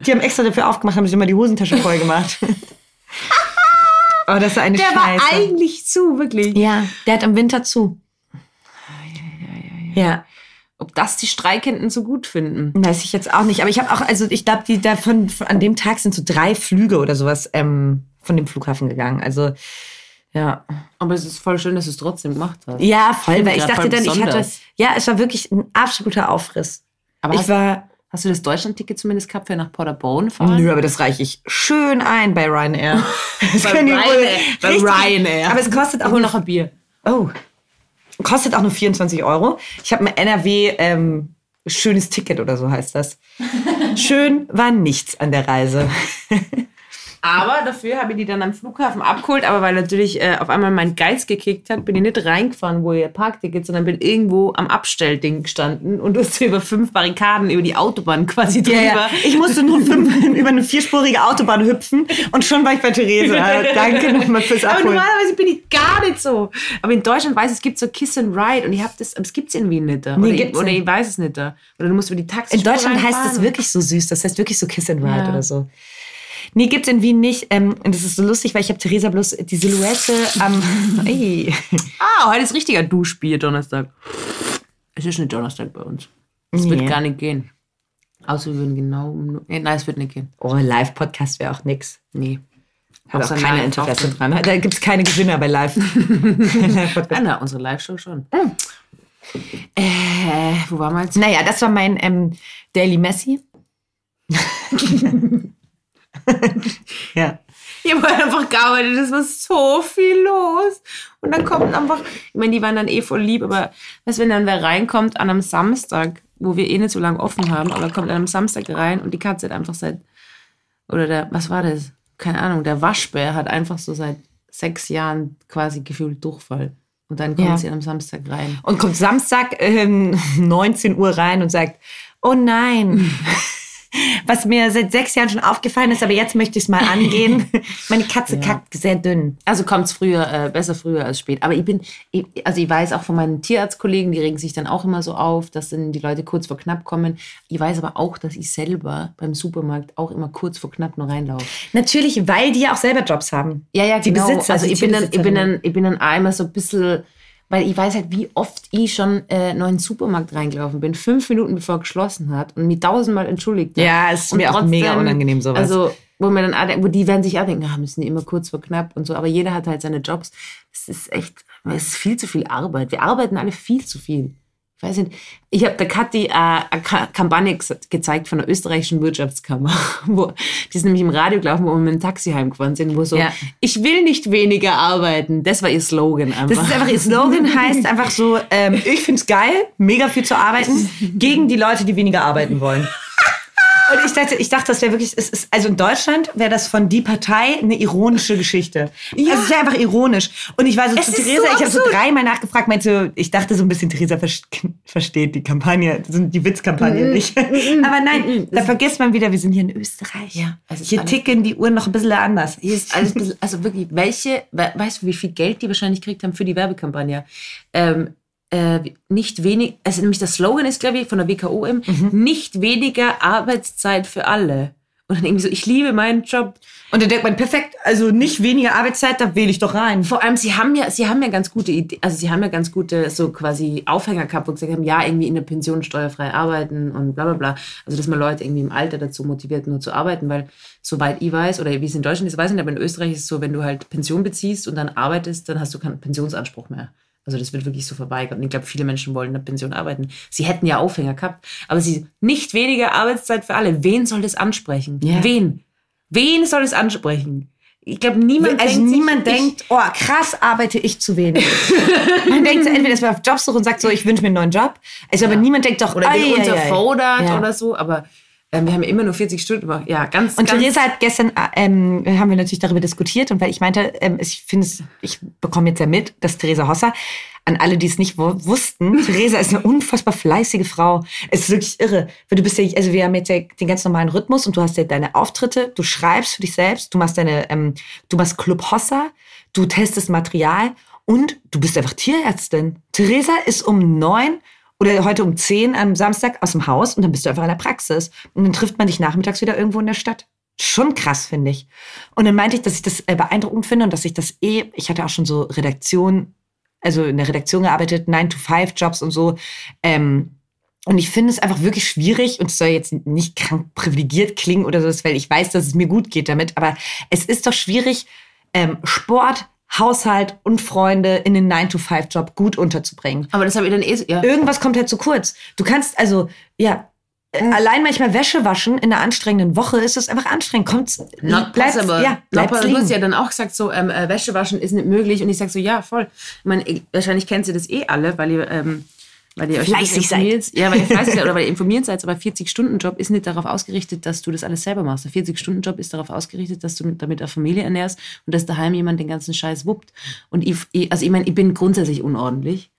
die haben extra dafür aufgemacht, haben sich immer die Hosentasche voll gemacht. oh, das ist eine Der Scheiße. war eigentlich zu, wirklich. ja, der hat im Winter zu. Ja, Ob das die Streikenden so gut finden? weiß ich jetzt auch nicht. Aber ich habe auch, also ich glaube, die davon von, an dem Tag sind so drei Flüge oder sowas ähm, von dem Flughafen gegangen. Also ja. Aber es ist voll schön, dass du es trotzdem gemacht hast. Ja, voll, weil ich dachte dann, ich hatte, besonders. ja, es war wirklich ein absoluter Aufriss. Aber ich hast, war, hast du das Deutschland-Ticket zumindest gehabt für nach Paderborn fahren? nö, aber das reiche ich schön ein bei Ryanair. Das Bei Ryanair, bei Ryanair. Aber es kostet auch nur, noch ein Bier. oh, kostet auch nur 24 Euro. Ich habe ein NRW ähm, schönes Ticket oder so heißt das. Schön war nichts an der Reise. Aber dafür habe ich die dann am Flughafen abgeholt. Aber weil natürlich äh, auf einmal mein Geist gekickt hat, bin ich nicht reingefahren, wo ihr Parkticket, sondern bin irgendwo am Abstellding gestanden und musste über fünf Barrikaden über die Autobahn quasi drüber. Ja, ja. Ich musste nur fünf, über eine vierspurige Autobahn hüpfen und schon war ich bei Theresa. Danke nochmal fürs Aber Abholen. normalerweise bin ich gar nicht so. Aber in Deutschland weiß ich, es gibt so Kiss and Ride und ich habe das, aber es gibt es in Wien nicht. da. Nee, Oder, ich, gibt's oder ich weiß es nicht. da. Oder du musst über die Taxi. In Deutschland heißt es wirklich so süß. Das heißt wirklich so Kiss and Ride Ja. oder so. Nee, gibt's in Wien nicht. Ähm, und das ist so lustig, weil ich habe Theresa bloß die Silhouette am. Ey. Ah, heute ist richtiger Duschbier, Donnerstag. Es ist nicht Donnerstag bei uns. Es Nee. wird gar nicht gehen. Außer wir würden genau um. Nee, Nein, es wird nicht gehen. Oh, Live-Podcast wäre auch nix. Nee. Hat auch Außer keiner Interesse dran. Da gibt es keine Gewinner bei Live. Live-Podcast. Ah, na, unsere Live-Show schon. Äh, wo wir jetzt? naja, das war mein ähm, Daily Messi. ja. Ich habe halt einfach gearbeitet, es war so viel los. Und dann kommt einfach, ich meine, die waren dann eh voll lieb, aber was, wenn dann wer reinkommt an einem Samstag, wo wir eh nicht so lange offen haben, aber kommt an einem Samstag rein und die Katze hat einfach seit, oder der, was war das? Keine Ahnung, der Waschbär hat einfach so seit sechs Jahren quasi gefühlt Durchfall. Und dann kommt Ja. sie an einem Samstag rein. Und kommt Samstag ähm, 19 Uhr rein und sagt, oh nein, was mir seit sechs Jahren schon aufgefallen ist, aber jetzt möchte ich es mal angehen. Meine Katze Ja. kackt sehr dünn. Also kommt es früher, äh, besser früher als spät. Aber ich bin, ich, also ich weiß auch von meinen Tierarztkollegen, die regen sich dann auch immer so auf, dass dann die Leute kurz vor knapp kommen. Ich weiß aber auch, dass ich selber beim Supermarkt auch immer kurz vor knapp nur reinlaufe. Natürlich, weil die ja auch selber Jobs haben. Ja, ja, Die genau. Besitzer, also die ich bin, dann, ich, bin dann, ich bin dann einmal so ein bisschen, weil ich weiß halt, wie oft ich schon äh, noch in den Supermarkt reingelaufen bin, fünf Minuten bevor er geschlossen hat und mich tausendmal entschuldigt habe. Ja, es ist Und mir auch mega unangenehm, sowas. Also, wo man dann, wo die werden sich auch denken, ah, müssen die immer kurz vor knapp und so, aber jeder hat halt seine Jobs. Es ist echt, es ist viel zu viel Arbeit. Wir arbeiten alle viel zu viel. Ich weiß nicht, ich habe der Kathi äh, eine Ka- Kampagne gezeigt von der österreichischen Wirtschaftskammer, wo die ist nämlich im Radio gelaufen, wo wir mit dem Taxi heimgefahren sind, wo so, Ja. ich will nicht weniger arbeiten. Das war ihr Slogan einfach. Das ist einfach, ihr Slogan heißt einfach so, ähm, ich find's geil, mega viel zu arbeiten, gegen die Leute, die weniger arbeiten wollen. Und ich dachte, ich dachte, das wäre wirklich, es ist, also in Deutschland wäre das von die Partei eine ironische Geschichte. Ja. Also es wäre einfach ironisch. Und ich war so Es zu ist Theresa, so ich habe so dreimal nachgefragt, meinte, ich dachte so ein bisschen, Theresa vers- versteht die Kampagne, die Witzkampagne Mhm. nicht. Aber nein, da vergisst man wieder, wir sind hier in Österreich. Ja, ist hier ticken die Uhren noch ein bisschen anders. Hier ist alles ein bisschen, also wirklich, welche, we- weißt du, wie viel Geld die wahrscheinlich gekriegt haben für die Werbekampagne? Ähm, äh, nicht wenig, also nämlich der Slogan ist, glaube ich, von der WKOM, nicht weniger Arbeitszeit für alle. Und dann irgendwie so, ich liebe meinen Job. Und dann denkt man, perfekt, also nicht weniger Arbeitszeit, da wähle ich doch rein. Vor allem, sie haben ja, sie haben ja ganz gute Idee, also sie haben ja ganz gute so quasi Aufhänger gehabt, wo sie gesagt haben, ja, irgendwie in der Pension steuerfrei arbeiten und bla bla bla. Also dass man Leute irgendwie im Alter dazu motiviert, nur zu arbeiten, weil soweit ich weiß, oder wie es in Deutschland ist, weiß ich nicht, aber in Österreich ist es so, wenn du halt Pension beziehst und dann arbeitest, dann hast du keinen Pensionsanspruch mehr. Also das wird wirklich so verweigert. Und ich glaube, viele Menschen wollen in der Pension arbeiten. Sie hätten ja Aufhänger gehabt, aber sie nicht weniger Arbeitszeit für alle. Wen soll das ansprechen? Ja. Wen? Wen soll es ansprechen? Ich glaube, niemand Also denkt sich, niemand ich- denkt, oh krass, arbeite ich zu wenig. man denkt so, entweder ist man auf Jobsuche und sagt so, ich wünsche mir einen neuen Job. Also, aber niemand denkt doch, oder ei, bin unterfordert Ja. oder so, aber ähm, wir haben immer nur 40 Stunden gemacht. Ja, ganz, Und ganz Theresa hat gestern, äh, ähm, haben wir natürlich darüber diskutiert und weil ich meinte, ähm, ich finde es, ich bekomme jetzt ja mit, dass Theresa Hosser, an alle, die es nicht wu- wussten, Theresa ist eine unfassbar fleißige Frau. Es ist wirklich irre. Weil du bist ja, also wir haben jetzt ja den ganz normalen Rhythmus und du hast ja deine Auftritte, du schreibst für dich selbst, du machst deine, ähm, du machst Club Hossa, du testest Material und du bist einfach Tierärztin. Theresa ist um neun oder heute um 10 am Samstag aus dem Haus und dann bist du einfach in der Praxis. Und dann trifft man dich nachmittags wieder irgendwo in der Stadt. Schon krass, finde ich. Und dann meinte ich, dass ich das äh, beeindruckend finde und dass ich das eh, ich hatte auch schon so Redaktion, also in der Redaktion gearbeitet, 9-to-5-Jobs und so. Ähm, und ich finde es einfach wirklich schwierig und es soll jetzt nicht krank privilegiert klingen oder so, weil ich weiß, dass es mir gut geht damit, aber es ist doch schwierig, ähm, Sport, Haushalt und Freunde in den 9-to-5-Job gut unterzubringen aber das habe ich dann eh so, ja. irgendwas kommt halt zu kurz. Du kannst also, ja, äh, allein manchmal Wäsche waschen in einer anstrengenden Woche ist es einfach anstrengend. Kommt's, Not bleib's- possible. ja, Not bleib's possible. Du hast ja dann auch gesagt, so ähm, äh, Wäsche waschen ist nicht möglich. Und ich sage so, ja, voll. Ich meine, ich- wahrscheinlich kennt ihr das eh alle, weil ihr, ähm, weil ihr euch Fleißig seid. informiert. Ja, weil ihr fleißig seid oder weil ihr informiert seid. Aber 40-Stunden-Job ist nicht darauf ausgerichtet, dass du das alles selber machst. Der 40-Stunden-Job ist darauf ausgerichtet, dass du mit- damit eine Familie ernährst und dass daheim jemand den ganzen Scheiß wuppt. Und ich, ich also ich meine, ich bin grundsätzlich unordentlich.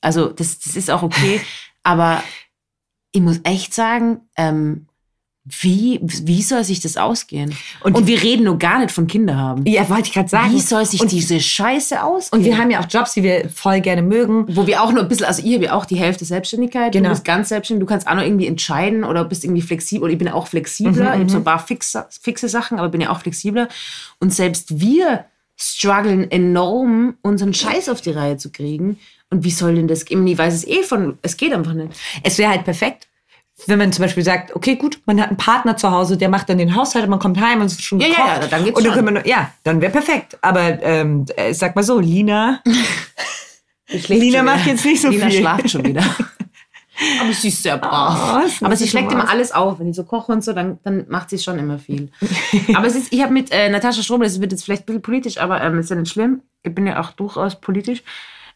Also das, das ist auch okay. aber ich muss echt sagen, ähm, wie, wie soll sich das ausgehen? Und, Und- wir reden nur gar nicht von Kinder haben. Ja, wollte ich gerade sagen. Wie soll sich und, diese Scheiße ausgehen? und wir haben ja auch Jobs, die wir voll gerne mögen. wo wir auch nur ein bisschen, also ihr habt ja auch die Hälfte Selbstständigkeit, Genau. du bist ganz selbstständig, du kannst auch noch irgendwie entscheiden oder bist irgendwie flexibel, oder ich bin auch flexibler, Mhm, ich habe so ein paar fixe, fixe Sachen, aber bin ja auch flexibler und selbst wir strugglen enorm, unseren Scheiß auf die Reihe zu kriegen. Und wie soll denn das gehen? Ich weiß es eh von, es geht einfach nicht. Es wäre halt perfekt, wenn man zum Beispiel sagt, okay, gut, man hat einen Partner zu Hause, der macht dann den Haushalt, man kommt heim und es ist schon Ja, ja, gekocht. ja, dann geht's und dann schon. nur, ja, dann wäre perfekt. Aber ähm, äh, ich sag mal so, Lina, Lina macht jetzt nicht so Lina viel. schlaft schon wieder. Aber sie ist sehr brav. Oh, Aber sie schlägt immer alles auf. Wenn ich so koche und so, dann, dann macht sie schon immer viel. aber es ist, ich habe mit äh, Natascha Strobel, das wird jetzt vielleicht ein bisschen politisch, aber ähm, ist ja nicht schlimm. Ich bin ja auch durchaus politisch.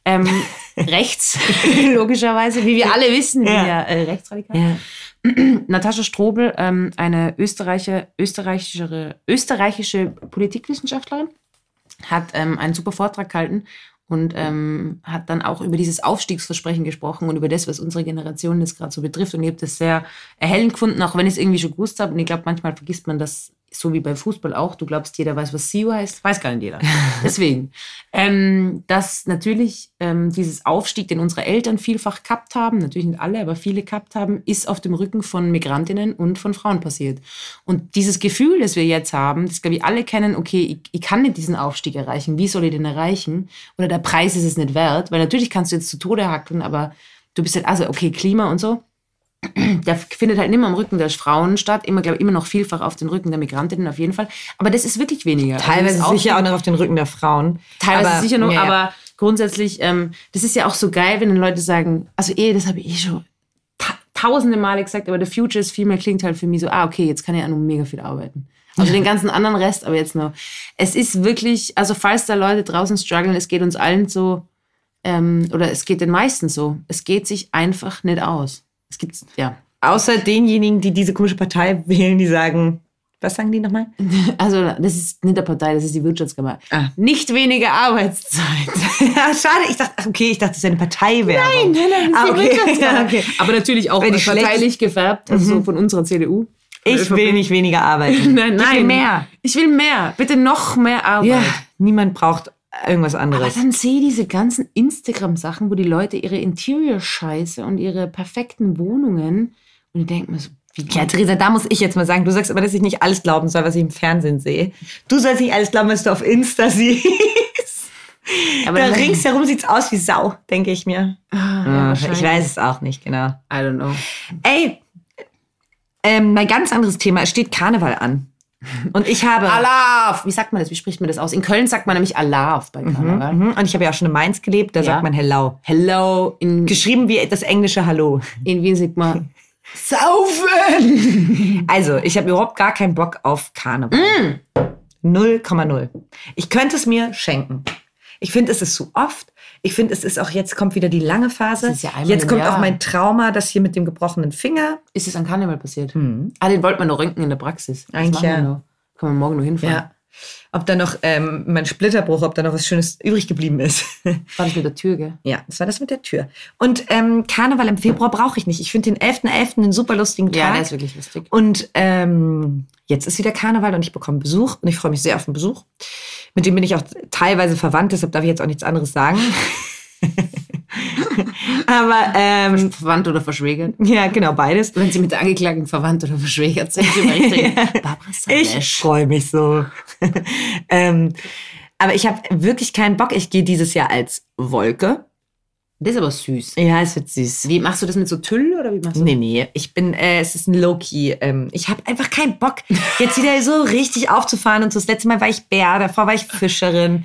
Ähm, rechts, logischerweise, wie wir alle wissen, Ja. ja äh, rechtsradikal. ja. Natascha Strobel, ähm, eine Österreicher, österreichische, österreichische Politikwissenschaftlerin, hat ähm, einen super Vortrag gehalten und ähm, hat dann auch über dieses Aufstiegsversprechen gesprochen und über das, was unsere Generation jetzt gerade so betrifft. Und ich habe das sehr erhellend gefunden, auch wenn ich es irgendwie schon gewusst habe. Und ich glaube, manchmal vergisst man das, so wie beim Fußball auch. Du glaubst, jeder weiß, was SEO heißt. Weiß gar nicht jeder. Deswegen, ähm, dass natürlich ähm, dieses Aufstieg, den unsere Eltern vielfach gehabt haben, natürlich nicht alle, aber viele gehabt haben, ist auf dem Rücken von Migrantinnen und von Frauen passiert. Und dieses Gefühl, das wir jetzt haben, das glaube ich alle kennen, okay, ich, ich kann nicht diesen Aufstieg erreichen, wie soll ich den erreichen? Oder der Preis ist es nicht wert, weil natürlich kannst du jetzt zu Tode hackeln, aber du bist halt, also okay, Klima und so, der findet halt nicht mehr am Rücken der Frauen statt, immer, glaube immer noch vielfach auf den Rücken der Migrantinnen auf jeden Fall. Aber das ist wirklich weniger. Teilweise Also das sicher auch noch auf den Rücken der Frauen. Teilweise aber, sicher noch, ja, ja. aber grundsätzlich, ähm, das ist ja auch so geil, wenn dann Leute sagen, also eh, das habe ich eh schon ta tausende Male gesagt, aber the future is female klingt halt für mich so, ah, okay, jetzt kann ich auch noch mega viel arbeiten. Also den ganzen anderen Rest, aber jetzt noch. Es ist wirklich, also falls da Leute draußen strugglen, es geht uns allen so, ähm, oder es geht den meisten so, es geht sich einfach nicht aus. Es gibt, ja. Außer denjenigen, die diese komische Partei wählen, die sagen, was sagen die nochmal? Also das ist nicht der Partei, das ist die Wirtschaftskammer. Ah. Nicht weniger Arbeitszeit. ja, schade. Ich dachte, ach, okay, ich dachte, das ist eine Partei wäre. Nein, nein, nein, das Ah, ist die okay. Wirtschaftskammer. Ja, okay. Aber natürlich auch parteilich gefärbt, also so von unserer CDU. Ich will nicht weniger arbeiten. Nein, nein. Ich will mehr. Ich will mehr. Bitte noch mehr Arbeit. Ja, niemand braucht irgendwas Aber anderes. dann sehe ich diese ganzen Instagram-Sachen, wo die Leute ihre Interior-Scheiße und ihre perfekten Wohnungen und ich denke mir so, wie Ja, Theresa, da muss ich jetzt mal sagen, du sagst aber, dass ich nicht alles glauben soll, was ich im Fernsehen sehe. Du sollst nicht alles glauben, was du auf Insta siehst. aber da ringsherum sieht's aus wie Sau, denke ich mir. Ah, ja, Ja, ich weiß es auch nicht, genau. I don't know. Ey, ähm, mein ganz anderes Thema. Es steht Karneval an. Und ich habe... Alaf! Wie sagt man das? Wie spricht man das aus? In Köln sagt man nämlich Alaf bei Karneval. Mhm, Und ich habe ja auch schon in Mainz gelebt, da Ja. sagt man Hello. Hello. In, Geschrieben wie das englische Hallo. in Wien sagt man Saufen! Also, ich habe überhaupt gar keinen Bock auf Karneval. Mm. 0,0. Ich könnte es mir schenken. Ich finde, es ist zu oft. Ich finde, es ist auch jetzt kommt wieder die lange Phase. Ja jetzt kommt Jahr. auch mein Trauma, das hier mit dem gebrochenen Finger. Ist es an Karneval passiert? Ah, den wollten wir noch röntgen in der Praxis. Das Eigentlich ja. Können wir morgen noch hinfahren. Ja. Ob da noch ähm, mein Splitterbruch, ob da noch was Schönes übrig geblieben ist. War das mit der Tür, gell? ja, das war das mit der Tür. Und ähm, Karneval im Februar brauche ich nicht. Ich finde den 11.11. einen super lustigen Tag. Ja, der ist wirklich lustig. Und ähm, jetzt ist wieder Karneval und ich bekomme Besuch und ich freue mich sehr auf den Besuch. Mit dem bin ich auch teilweise verwandt, deshalb darf ich jetzt auch nichts anderes sagen. Aber ähm, Verwandt oder verschwägert? ja, genau, beides. Wenn sie mit der Angeklagten verwandt oder verschwägert sind, wir richtig. Barbara Ich freue mich so. ähm, aber ich habe wirklich keinen Bock. Ich gehe dieses Jahr als Wolke. Das ist aber süß. Ja, es wird süß. Wie machst du das mit so Tüll oder wie machst du Nee, nee, ich bin, äh, es ist ein Low-Key. Ähm, ich habe einfach keinen Bock, jetzt wieder so richtig aufzufahren. Und so das letzte Mal war ich Bär, davor war ich Fischerin.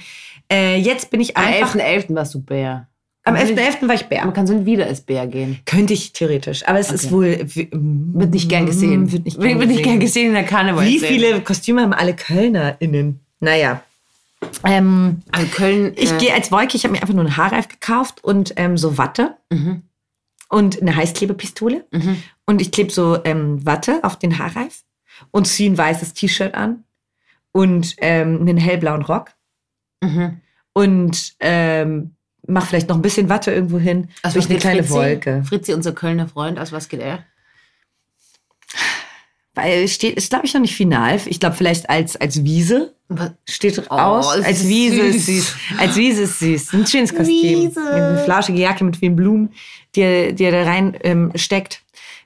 Äh, jetzt bin ich Am einfach. 11.11. warst du Bär. Am 11.11. war ich Bär. Man kann so wieder als Bär gehen. Könnte ich theoretisch, aber es ist wohl. Wird nicht gern gesehen. Wird nicht gern wird nicht gesehen. gern gesehen in der Karneval. Wie viele Kostüme haben alle KölnerInnen? Naja. Ähm, Also Köln. ich äh, gehe als Wolke, ich habe mir einfach nur einen Haarreif gekauft und ähm, so Watte Mhm. und eine Heißklebepistole. Und ich klebe so ähm, Watte auf den Haarreif und ziehe ein weißes T-Shirt an und ähm, einen hellblauen Rock Mhm. und ähm, mach vielleicht noch ein bisschen Watte irgendwo hin Also durch eine kleine Fritzi? Wolke. Fritzi, unser Kölner Freund, aus was geht er? Weil es steht, ist glaube ich noch nicht final. Ich glaube vielleicht als, als Wiese steht Oh, aus. Als Wiese ist süß. süß. Als Wiese ist süß. Ein schönes Kostüm. Wiese. Eine flauschige Jacke mit vielen Blumen, die er, die er da rein ähm, steckt.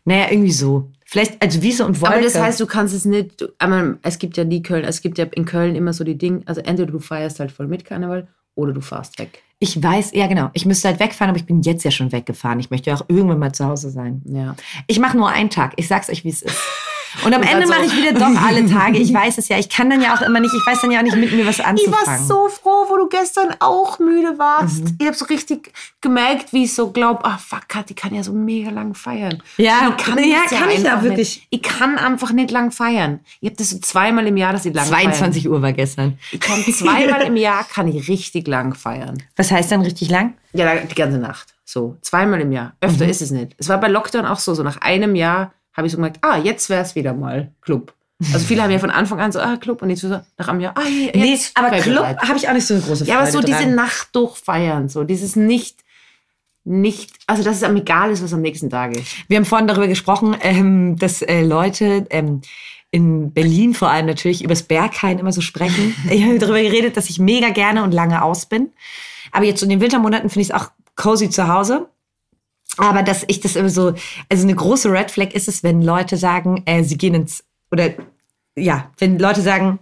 Naja, irgendwie so. Vielleicht, also Wiese und Wolke. Aber das heißt, du kannst es nicht, du- aber es gibt ja die Köln, es gibt ja in Köln immer so die Dinge, also entweder du feierst halt voll mit Karneval oder du fahrst weg. ich weiß, ja genau, ich müsste halt wegfahren, aber ich bin jetzt ja schon weggefahren. Ich möchte ja auch irgendwann mal zu Hause sein. Ja. Ich mache nur einen Tag. Ich sag's euch, wie es ist. Und am Und Ende dann so- mache ich wieder doch alle Tage. Ich weiß es ja. Ich kann dann ja auch immer nicht, ich weiß dann ja auch nicht mit mir was Ich anzufangen. war so froh, wo du gestern auch müde warst. Ich habe so richtig gemerkt, wie ich so glaube, ah fuck, Kathi kann ja so mega lang feiern. Ja, ich kann, ja, kann ich einfach auch wirklich. Nicht. Ich kann einfach nicht lang feiern. Ich habe das so zweimal im Jahr, dass ich lang 22 Uhr war gestern. feiern. Ich kann zweimal im Jahr kann ich richtig lang feiern. Was heißt dann richtig lang? Ja, die ganze Nacht. So, zweimal im Jahr. Öfter Mhm. ist es nicht. Es war bei Lockdown auch so. So nach einem Jahr habe ich so gemerkt, ah, jetzt wäre es wieder mal Club. Also viele haben ja von Anfang an so, ah, Club. Und jetzt so nach einem Jahr, ah, jetzt Nee, aber. Club habe ich auch nicht so eine große Freude Ja, aber so diese dran. Nacht durchfeiern, so dieses nicht, nicht, also dass es am egal ist, was am nächsten Tag ist. Wir haben vorhin darüber gesprochen, ähm, dass äh, Leute ähm, in Berlin vor allem natürlich übers Berghain immer so sprechen. Ich habe darüber geredet, dass ich mega gerne und lange aus bin. Aber jetzt in den Wintermonaten finde ich es auch cozy zu Hause. Aber dass ich das immer so, also eine große Red Flag ist es, wenn Leute sagen, äh, sie gehen ins, oder ja, wenn Leute sagen,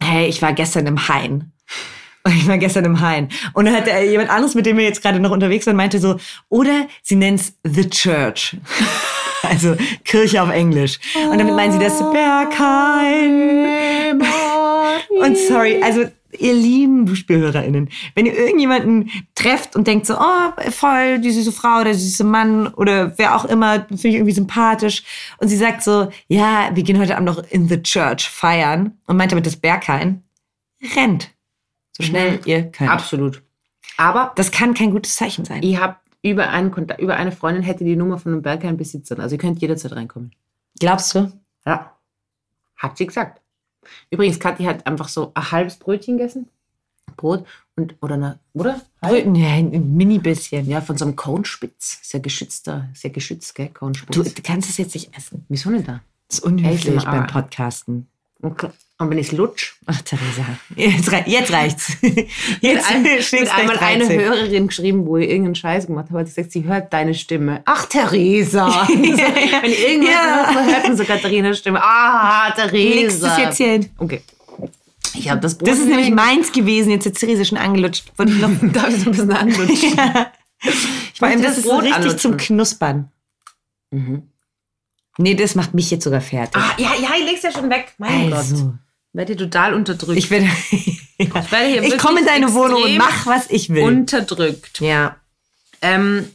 hey, ich war gestern im Hain. Ich war gestern im Hain. Und dann hat äh, jemand anderes, mit dem wir jetzt gerade noch unterwegs sind, meinte so, oder sie nennen es The Church. Also Kirche auf Englisch. Und damit meinen sie das Berghain. Und sorry, also ihr lieben BuchspielhörerInnen, wenn ihr irgendjemanden trefft und denkt so, oh, voll die süße Frau oder der süße Mann oder wer auch immer, finde ich irgendwie sympathisch. Und sie sagt so, ja, wir gehen heute Abend noch in the church feiern und meint damit das Berghain, rennt. So schnell ihr könnt. Absolut. Aber Das kann kein gutes Zeichen sein. ich habe über, einen Kontakt- über eine Freundin hätte die Nummer von einem Berghain-Besitzer. Also ihr könnt jederzeit reinkommen. Glaubst du? Ja. Hat sie gesagt. Übrigens, Kathi hat einfach so ein halbes Brötchen gegessen. Brot und, oder eine, oder? Bröten, ja, ein mini bisschen. Ja, von so einem Cohnspitz. Sehr geschützter, sehr geschützt, gell? Cohnspitz. Du, kannst es jetzt nicht essen. Wieso nicht da? Das ist unhöflich beim Podcasten. Okay. Und wenn ich lutsch, Ach, Theresa. Jetzt, rei jetzt reicht's. Jetzt ein, gleich einmal eine 13. Hörerin geschrieben, wo ihr irgendeinen Scheiß gemacht hat sie gesagt, sie hört deine Stimme. Ach, Theresa. Wenn irgendwas Ja. ja. hört man so Katharinas Stimme. Ah, Theresa. Legst du es jetzt hier hin? Okay. Ich habe das Brot Das ist nämlich meins gewesen. Jetzt hat Theresa schon angelutscht. Wollte ich noch Darf ich so ein bisschen anlutschen? Vor allem, das das ist so richtig anlutschen. zum Knuspern. Nee, das macht mich jetzt sogar fertig. ah, ja, ja, ich leg's ja schon weg. Mein Gott. Werde total unterdrückt. ich werde. Ich werde hier ich komme in deine Wohnung und mach, was ich will. unterdrückt. ja. Ähm,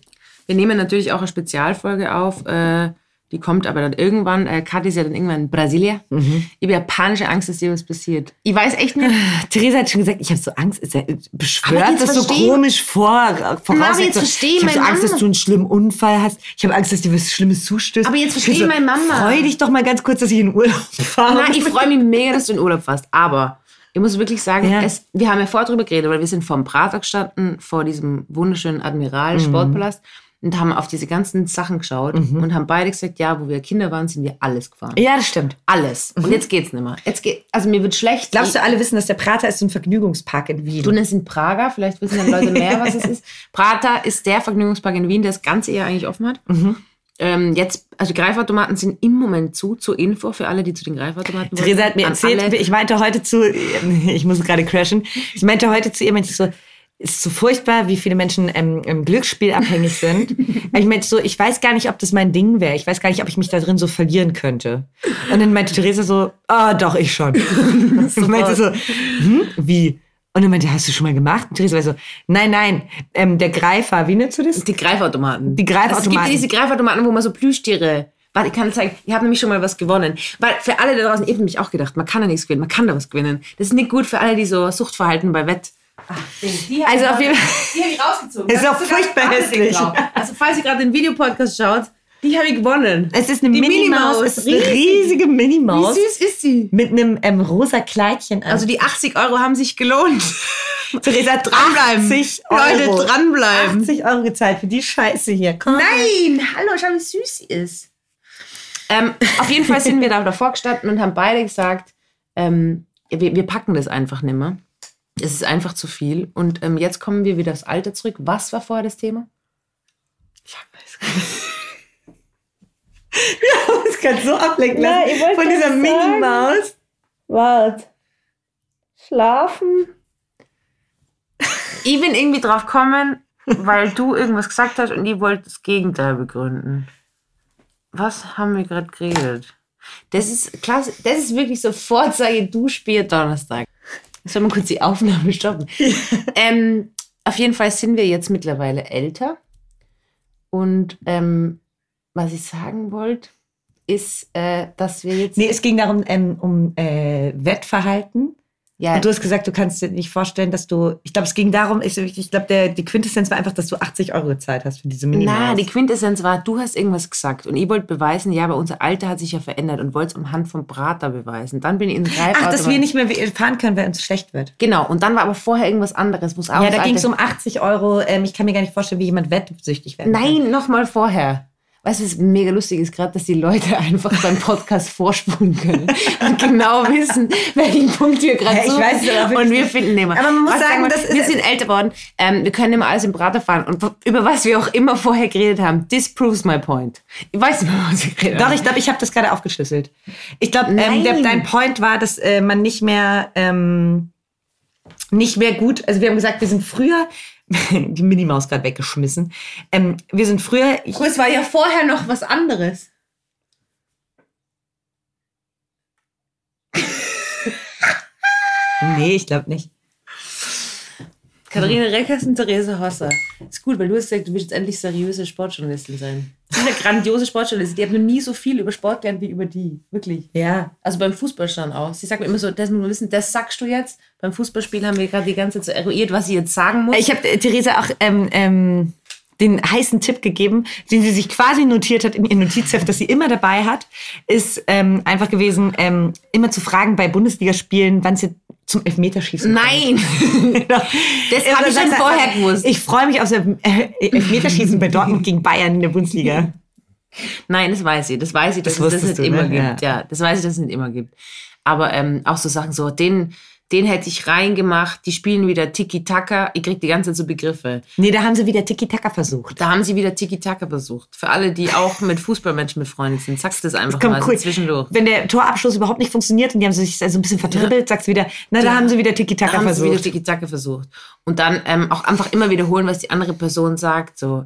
wir nehmen natürlich auch eine Spezialfolge auf. Äh, die kommt aber dann irgendwann. Äh, Kathi ist ja dann irgendwann in Brasilien. Mhm. Ich habe ja panische Angst, dass dir was passiert. Ich weiß echt nicht. Theresa hat schon gesagt, ich habe so Angst. Ist er Aber beschwört das so komisch vor, voraus. jetzt versteh ich habe so Angst, dass Mama. du einen schlimmen Unfall hast. Ich habe Angst, dass dir was Schlimmes zustößt. Aber jetzt Ich versteh so, meine Mama. Freu dich doch mal ganz kurz, dass ich in Urlaub fahre. Nein, ich freue mich mega, dass du in Urlaub fährst. Aber ich muss wirklich sagen, Ja. es, wir haben ja vorher drüber geredet, weil wir sind vor dem Prater gestanden, vor diesem wunderschönen Admiral Sportpalast und haben auf diese ganzen Sachen geschaut und haben beide gesagt, ja, wo wir Kinder waren, sind wir alles gefahren. Ja, das stimmt. Alles. Und jetzt geht's nicht mehr. Jetzt geht, also mir wird schlecht. Glaubst du, alle wissen, dass der Prater ist so ein Vergnügungspark in Wien? Du nennst ihn Prager, vielleicht wissen dann Leute mehr, was es ist. Prater ist der Vergnügungspark in Wien, der das ganze Jahr eigentlich offen hat. Mhm. Ähm, jetzt, also Greifautomaten sind im Moment zu, zur Info für alle, die zu den Greifautomaten wollen. Theresa hat mir erzählt, ich meinte heute zu, ich muss gerade crashen, ich meinte heute zu ihr, meinte ich so, ist so furchtbar, wie viele Menschen ähm, im Glücksspiel abhängig sind. Ich meinte so, ich weiß gar nicht, ob das mein Ding wäre. Ich weiß gar nicht, ob ich mich da drin so verlieren könnte. Und dann meinte Theresa so, ah, doch, ich schon. Und meinte so, hm, wie? Und dann meinte, hast du schon mal gemacht? Und Theresa war so, nein, nein, ähm, der Greifer, wie nennst du das? Die Greifautomaten. Die Greifautomaten. Es gibt ja diese Greifautomaten, wo man so Plüschtiere. Warte, ich kann zeigen. Ich habe nämlich schon mal was gewonnen. Weil für alle da draußen, ich habe nämlich auch gedacht, man kann da nichts gewinnen, man kann da was gewinnen. Das ist nicht gut für alle, die so Suchtverhalten bei Wett. Die Also auf jeden Die habe ich rausgezogen. Ist auch furchtbar hässlich. Also falls ihr gerade den Videopodcast schaut, die habe ich gewonnen. Es ist eine Minimaus, es ist eine riesige Minimaus. Wie süß ist sie? Mit einem ähm, rosa Kleidchen an. Also die 80 Euro haben sich gelohnt. Theresa Dranbleiben. 80 Euro. Leute, dranbleiben. 80 Euro gezahlt für die Scheiße hier. Komm. Nein, hallo, schau, wie süß sie ist. Ähm, auf jeden Fall sind wir da davor gestanden und haben beide gesagt, ähm, wir, wir packen das einfach nicht mehr. Es ist einfach zu viel. Und ähm, jetzt kommen wir wieder aufs Alter zurück. Was war vorher das Thema? Wir haben uns gerade so ablenken lassen Nein, ich wollte von dieser Mini-Maus. Wart. Schlafen. Ich bin irgendwie drauf gekommen, weil du irgendwas gesagt hast und ich wollte das Gegenteil begründen. Was haben wir gerade geredet? Das ist klasse. Das ist wirklich so Vorzeige Duschbier Donnerstag. Sollen wir kurz die Aufnahme stoppen? ähm, auf jeden Fall sind wir jetzt mittlerweile älter. Und ähm, was ich sagen wollte, ist, äh, dass wir jetzt. Nee, es ging darum, ähm, um äh, Wettverhalten. Ja, Und du hast gesagt, du kannst dir nicht vorstellen, dass du. Ich glaube, es ging darum, ich, ich glaube, die Quintessenz war einfach, dass du 80 Euro gezahlt hast für diese Minimaus. Na, die Quintessenz war, du hast irgendwas gesagt und ich wollte beweisen, ja, aber unser Alter hat sich ja verändert und wollte es anhand vom Prater beweisen. Dann bin ich in den Greifauto. Ach, dass wir nicht mehr fahren können, weil uns schlecht wird. Genau, und dann war aber vorher irgendwas anderes, wo es auch Ja, da ging es um 80 Euro. Ähm, ich kann mir gar nicht vorstellen, wie jemand wettsüchtig werden. Nein, noch mal vorher. Weißt du, was mega lustig ist gerade, dass die Leute einfach beim Podcast vorspulen können und genau wissen, welchen Punkt wir gerade Ja, ich suchen. weiß es aber Und wir nicht. finden immer. Aber man muss Was sagen, wir? das ist- wir sind älter geworden. Ähm, wir können immer alles im Prater fahren. Und über was wir auch immer vorher geredet haben, this proves my point. Ich weiß nicht mehr, was wir geredet Doch, haben. ich glaube, ich habe das gerade aufgeschlüsselt. Ich glaube, ähm, dein Point war, dass äh, man nicht mehr, ähm, nicht mehr gut, also wir haben gesagt, wir sind früher, die Minimaus gerade weggeschmissen, ähm, wir sind früher, ich, Es war ja vorher noch was anderes. nee, ich glaube nicht. Katharina Reckers und Therese Hosser. Ist gut, weil du hast gesagt, du willst jetzt endlich seriöse Sportjournalistin sein. Du bist eine grandiose Sportjournalistin. Die hat noch nie so viel über Sport gelernt wie über die. Wirklich. Ja. Also beim Fußballstand auch. Sie sagt mir immer so, das muss man wissen, das sagst du jetzt. Beim Fußballspiel haben wir gerade die ganze Zeit so eruiert, was sie jetzt sagen muss. Ich habe äh, Theresa auch ähm, ähm, den heißen Tipp gegeben, den sie sich quasi notiert hat in ihr Notizheft, das sie immer dabei hat, ist ähm, einfach gewesen, ähm, immer zu fragen bei Bundesligaspielen, wann sie zum Elfmeterschießen. Nein! Das Ja, habe ich schon vorher er, gewusst. Ich freue mich auf das äh, Elfmeterschießen bei Dortmund gegen Bayern in der Bundesliga. Nein, das weiß ich. Das weiß ich, dass Das es das nicht du, immer ne? gibt. Ja. das weiß ich, dass es nicht immer gibt. Aber ähm, auch so Sachen so, den, den hätte ich reingemacht, die spielen wieder Tiki-Taka. Ich krieg die ganze Zeit so Begriffe. Nee, da haben sie wieder Tiki-Taka versucht. Da haben sie wieder Tiki-Taka versucht. Für alle, die auch mit Fußballmenschen befreundet sind, sagst du das einfach mal cool. zwischendurch. Wenn der Torabschluss überhaupt nicht funktioniert und die haben sich so ein bisschen verdribbelt, sagst du wieder, na, da haben sie wieder Da Tiki-Taka haben sie wieder versucht. Tiki-Taka versucht. Und dann ähm, auch einfach immer wiederholen, was die andere Person sagt. So,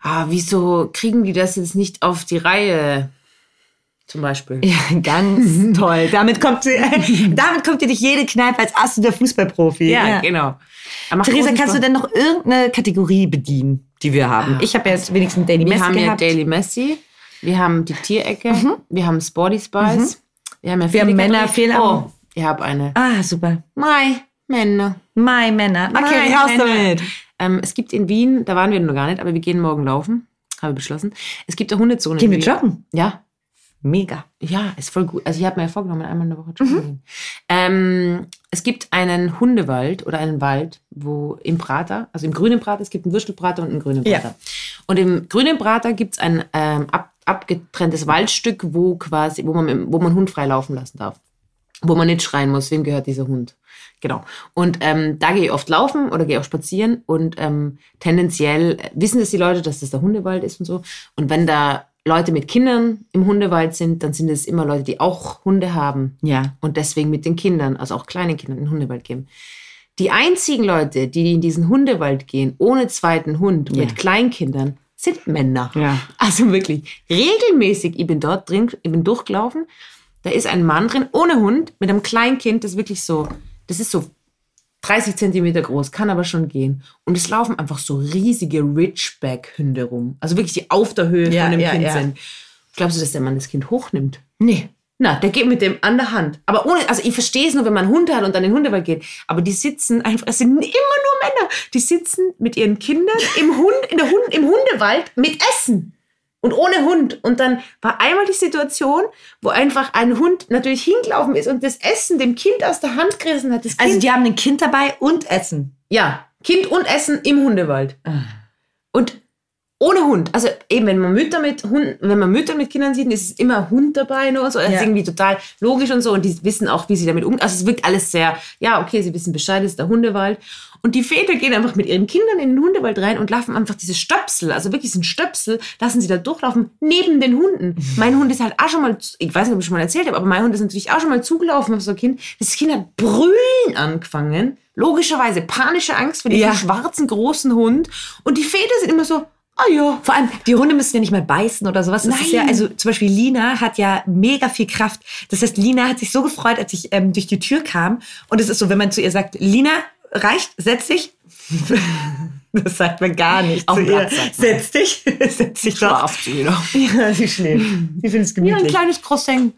ah, wieso kriegen die das jetzt nicht auf die Reihe? Zum Beispiel. Ja, ganz toll. Damit kommt, damit kommt dir nicht jede Kneipe als absoluter Fußballprofi. Ja, genau. Er macht Theresa, kannst du denn noch irgendeine Kategorie bedienen, die wir haben? Ich habe jetzt wenigstens Daily Wir Messi haben ja gehabt. Daily Messi, wir haben die Tierecke, wir haben Sporty Spice, wir haben ja Wir haben viele Männer. Fehler. Oh, ich habe eine. ah, super. Mai, Männer. My Männer. Okay, Mai, raus Männer. damit. Ähm, es gibt in Wien, da waren wir noch gar nicht, aber wir gehen morgen laufen, habe ich beschlossen. Es gibt eine Hundezone. Gehen wir joggen? Ja, Mega. Ja, ist voll gut. Also ich habe mir ja vorgenommen, einmal in der Woche Mhm. joggen gehen. Ähm, es gibt einen Hundewald oder einen Wald, wo im Prater, also im grünen Prater, es gibt einen Würstelprater und einen grünen Ja. Prater. Und im grünen Prater gibt es ein ähm, ab, abgetrenntes Waldstück, wo quasi, wo man, wo man Hund frei laufen lassen darf. Wo man nicht schreien muss, wem gehört dieser Hund. Genau. Und ähm, da gehe ich oft laufen oder gehe auch spazieren und ähm, tendenziell wissen das die Leute, dass das der Hundewald ist und so. Und wenn da Leute mit Kindern im Hundewald sind, dann sind es immer Leute, die auch Hunde haben Ja. und deswegen mit den Kindern, also auch kleinen Kindern, in den Hundewald gehen. Die einzigen Leute, die in diesen Hundewald gehen, ohne zweiten Hund, Ja. mit Kleinkindern, sind Männer. Ja. Also wirklich regelmäßig, ich bin dort drin, ich bin durchgelaufen, da ist ein Mann drin, ohne Hund, mit einem Kleinkind, das wirklich so, das ist so 30 Zentimeter groß, kann aber schon gehen. Und es laufen einfach so riesige Ridgeback-Hunde rum. Also wirklich, die auf der Höhe Ja, von dem ja, Kind ja. sind. Glaubst du, dass der Mann das Kind hochnimmt? Nee. Na, der geht mit dem an der Hand. Aber ohne, also ich verstehe es nur, wenn man einen Hund hat und dann in den Hundewald geht. Aber die sitzen einfach, es sind immer nur Männer. Die sitzen mit ihren Kindern im Hund, in der Hund, im Hundewald mit Essen. Und ohne Hund. Und dann war einmal die Situation, wo einfach ein Hund natürlich hingelaufen ist und das Essen dem Kind aus der Hand gerissen hat. Das kind, Also die haben ein Kind dabei und Essen. ja, Kind und Essen im Hundewald. Und ohne Hund. Also eben, wenn man Mütter mit Hund, wenn man Mütter mit Kindern sieht, ist es immer Hund dabei nur so. Das Ja. ist irgendwie total logisch und so. Und die wissen auch, wie sie damit umgehen. Also es wirkt alles sehr, ja, okay, sie wissen Bescheid, es ist der Hundewald. Und die Väter gehen einfach mit ihren Kindern in den Hundewald rein und laufen einfach diese Stöpsel, also wirklich sind Stöpsel, lassen sie da durchlaufen, neben den Hunden. Mein Hund ist halt auch schon mal, ich weiß nicht, ob ich schon mal erzählt habe, aber mein Hund ist natürlich auch schon mal zugelaufen auf so ein Kind. Das Kind hat brüllen angefangen. Logischerweise panische Angst vor diesem Ja. schwarzen großen Hund. Und die Väter sind immer so, ah ja, Vor allem, die Hunde müssen ja nicht mehr beißen oder sowas. Das ist ja, Nein. also zum Beispiel Lina hat ja mega viel Kraft. Das heißt, Lina hat sich so gefreut, als ich ähm, durch die Tür kam. Und es ist so, wenn man zu ihr sagt, Lina, reicht, setz dich. Das sagt man gar nicht Auf zu ihr. Setz dich. Setz dich doch. schlaft sie wieder. Ja, sie schläft. Sie findet es Ja, ein gemütlich. kleines Croissant.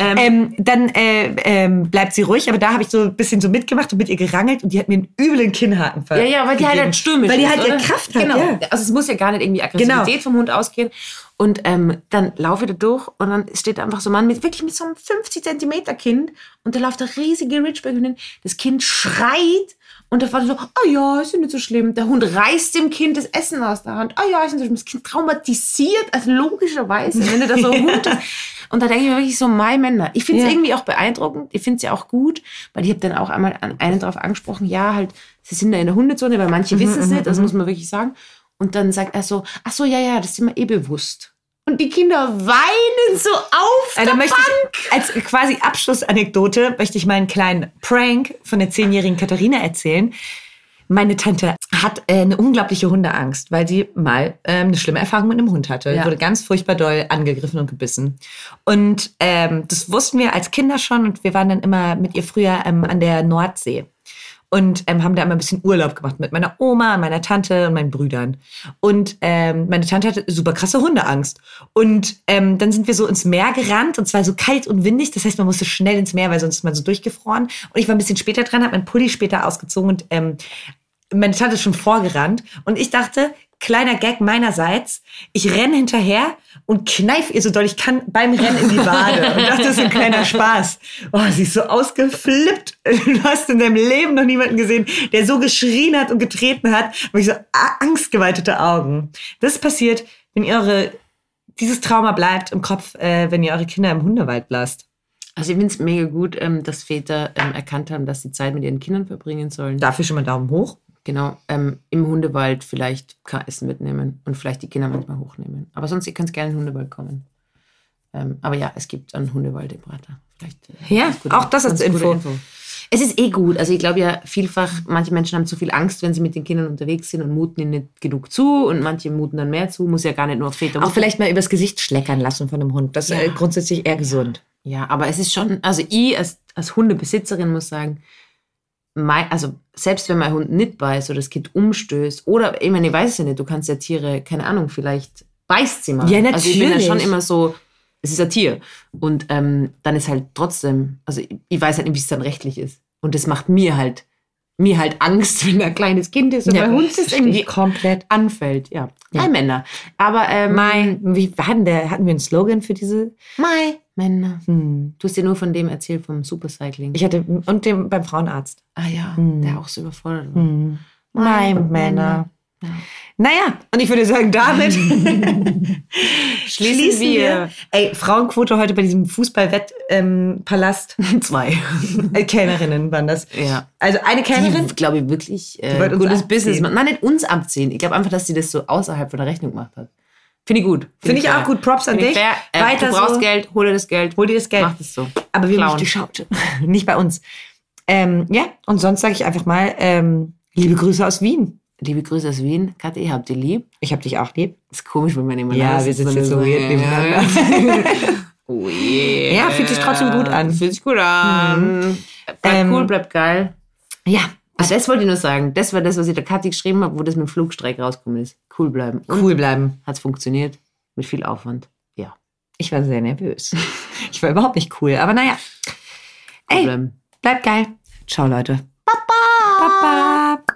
Ähm, Ähm, dann äh, ähm, bleibt sie ruhig, aber da habe ich so ein bisschen so mitgemacht und mit ihr gerangelt und die hat mir einen üblen Kinnhaken ver ja, ja, weil die halt, halt stürmisch Weil die halt ihre? Kraft hat, Genau. ja. Also es muss ja gar nicht irgendwie Aggressivität Genau. vom Hund ausgehen. Und ähm, dann laufe ich da durch und dann steht da einfach so ein Mann mit wirklich mit so einem 50 Zentimeter Kind und da läuft der riesige Ridgeback-Hündin. Das Kind schreit und der Vater so, ah ja, ist ja nicht so schlimm. Der Hund reißt dem Kind das Essen aus der Hand. Ah ja, ist nicht so schlimm. Das Kind traumatisiert, also logischerweise, wenn du da so ein Hund ist. Und da denke ich mir wirklich so, my Männer. Ich finde es Ja. irgendwie auch beeindruckend. Ich finde es ja auch gut, weil ich habe dann auch einmal einen darauf angesprochen, ja, halt, sie sind da in der Hundezone, weil manche wissen es nicht, das muss man wirklich sagen. Und dann sagt er so, ach so, ja, ja, das sind wir eh bewusst. Und die Kinder weinen so auf Äh, der Bank. ich, als quasi Abschlussanekdote möchte ich mal einen kleinen Prank von der zehnjährigen Katharina erzählen. Meine Tante hat äh, eine unglaubliche Hundeangst, weil sie mal ähm, eine schlimme Erfahrung mit einem Hund hatte. Ja. Wurde ganz furchtbar doll angegriffen und gebissen. Und ähm, das wussten wir als Kinder schon und wir waren dann immer mit ihr früher ähm, an der Nordsee und ähm, haben da immer ein bisschen Urlaub gemacht mit meiner Oma, meiner Tante und meinen Brüdern. Und ähm, meine Tante hatte super krasse Hundeangst. Und ähm, dann sind wir so ins Meer gerannt und zwar so kalt und windig. Das heißt, man musste schnell ins Meer, weil sonst ist man so durchgefroren. Und ich war ein bisschen später dran, habe meinen Pulli später ausgezogen und ähm, meine Tante ist schon vorgerannt. Und ich dachte, kleiner Gag meinerseits, ich renne hinterher und kneif ihr so doll ich kann beim Rennen in die Wade. Und das ist ein kleiner Spaß. Oh, sie ist so ausgeflippt. Du hast in deinem Leben noch niemanden gesehen, der so geschrien hat und getreten hat. Und ich so angstgeweitete Augen. Das passiert, wenn ihr eure, dieses Trauma bleibt im Kopf, äh, wenn ihr eure Kinder im Hundewald lasst. Also ich finde es mega gut, ähm, dass Väter ähm, erkannt haben, dass sie Zeit mit ihren Kindern verbringen sollen. Dafür schon mal Daumen hoch. Genau, ähm, im Hundewald vielleicht kein Essen mitnehmen und vielleicht die Kinder manchmal hochnehmen. Aber sonst, ihr könnt gerne in den Hundewald kommen. Ähm, aber ja, es gibt einen Hundewald im Prater. Vielleicht, äh, Ja, gute- auch das als gute Info. Es ist eh gut. Also ich glaube ja vielfach, manche Menschen haben zu viel Angst, wenn sie mit den Kindern unterwegs sind und muten ihnen nicht genug zu und manche muten dann mehr zu. Muss ja gar nicht nur auf Väter. Auch vielleicht mal übers Gesicht schleckern lassen von einem Hund. Das ist äh, Ja. grundsätzlich eher gesund. Ja, aber es ist schon, also ich als, als Hundebesitzerin muss sagen, mein, also selbst wenn mein Hund nicht beißt oder das Kind umstößt oder, ich meine, ich weiß es ja nicht, du kannst ja Tiere, keine Ahnung, vielleicht beißt sie mal. Ja, Also ich bin ja natürlich. schon immer so, es ist ein Tier. Und ähm, dann ist halt trotzdem, also ich, ich weiß halt nicht, wie es dann rechtlich ist. Und das macht mir halt, mir halt Angst, wenn ein kleines Kind ist und mein Hund ist irgendwie komplett. anfällt. Ja, Ja. Männer. Aber ähm, Mai, wie denn der? Hatten wir einen Slogan für diese? Mai, Männer. Hm. Du hast dir nur von dem erzählt, vom Supercycling. Ich hatte und dem beim Frauenarzt. Ah ja, Hm. der auch so überfordert war. Hm. Mai, Mai, Männer. Ja. Naja, und ich würde sagen, damit Schließen wir Ey, Frauenquote heute bei diesem Fußballwettpalast. Ähm, zwei. äh, Kellnerinnen waren das. ja. Also eine Kellnerin. Die, glaube ich, wirklich äh, gutes abziehen. Business. Nein, nicht uns abziehen. Ich glaube einfach, dass sie das so außerhalb von der Rechnung gemacht hat. Finde ich gut. Finde ich fair. auch gut. Props an Finde ich dich. Äh, Weiter du brauchst so. Geld, hol dir das Geld. Hol dir das Geld. Mach das so. Aber wir haben nicht geschaut. nicht bei uns. Ähm, ja, und sonst sage ich einfach mal, ähm, liebe Grüße aus Wien. Liebe Grüße aus Wien. Kathi, ihr habt ihr lieb. Ich hab dich auch lieb. Ist komisch, wenn man immer Ja, wir sitzen jetzt so weird nebeneinander. Oh yeah. Ja, fühlt sich trotzdem gut an. Fühlt sich gut an. Bleibt Ähm, cool, bleibt geil. Ja, Ah, das wollte ich nur sagen. Das war das, was ich der Kathi geschrieben habe, wo das mit dem Flugstreik rausgekommen ist. Cool bleiben. Und cool bleiben. hat es funktioniert. Mit viel Aufwand. Ja. Ich war sehr nervös. Ich war überhaupt nicht cool, aber naja. Cool Ey, bleiben. bleibt geil. Ciao, Leute. Baba. Baba.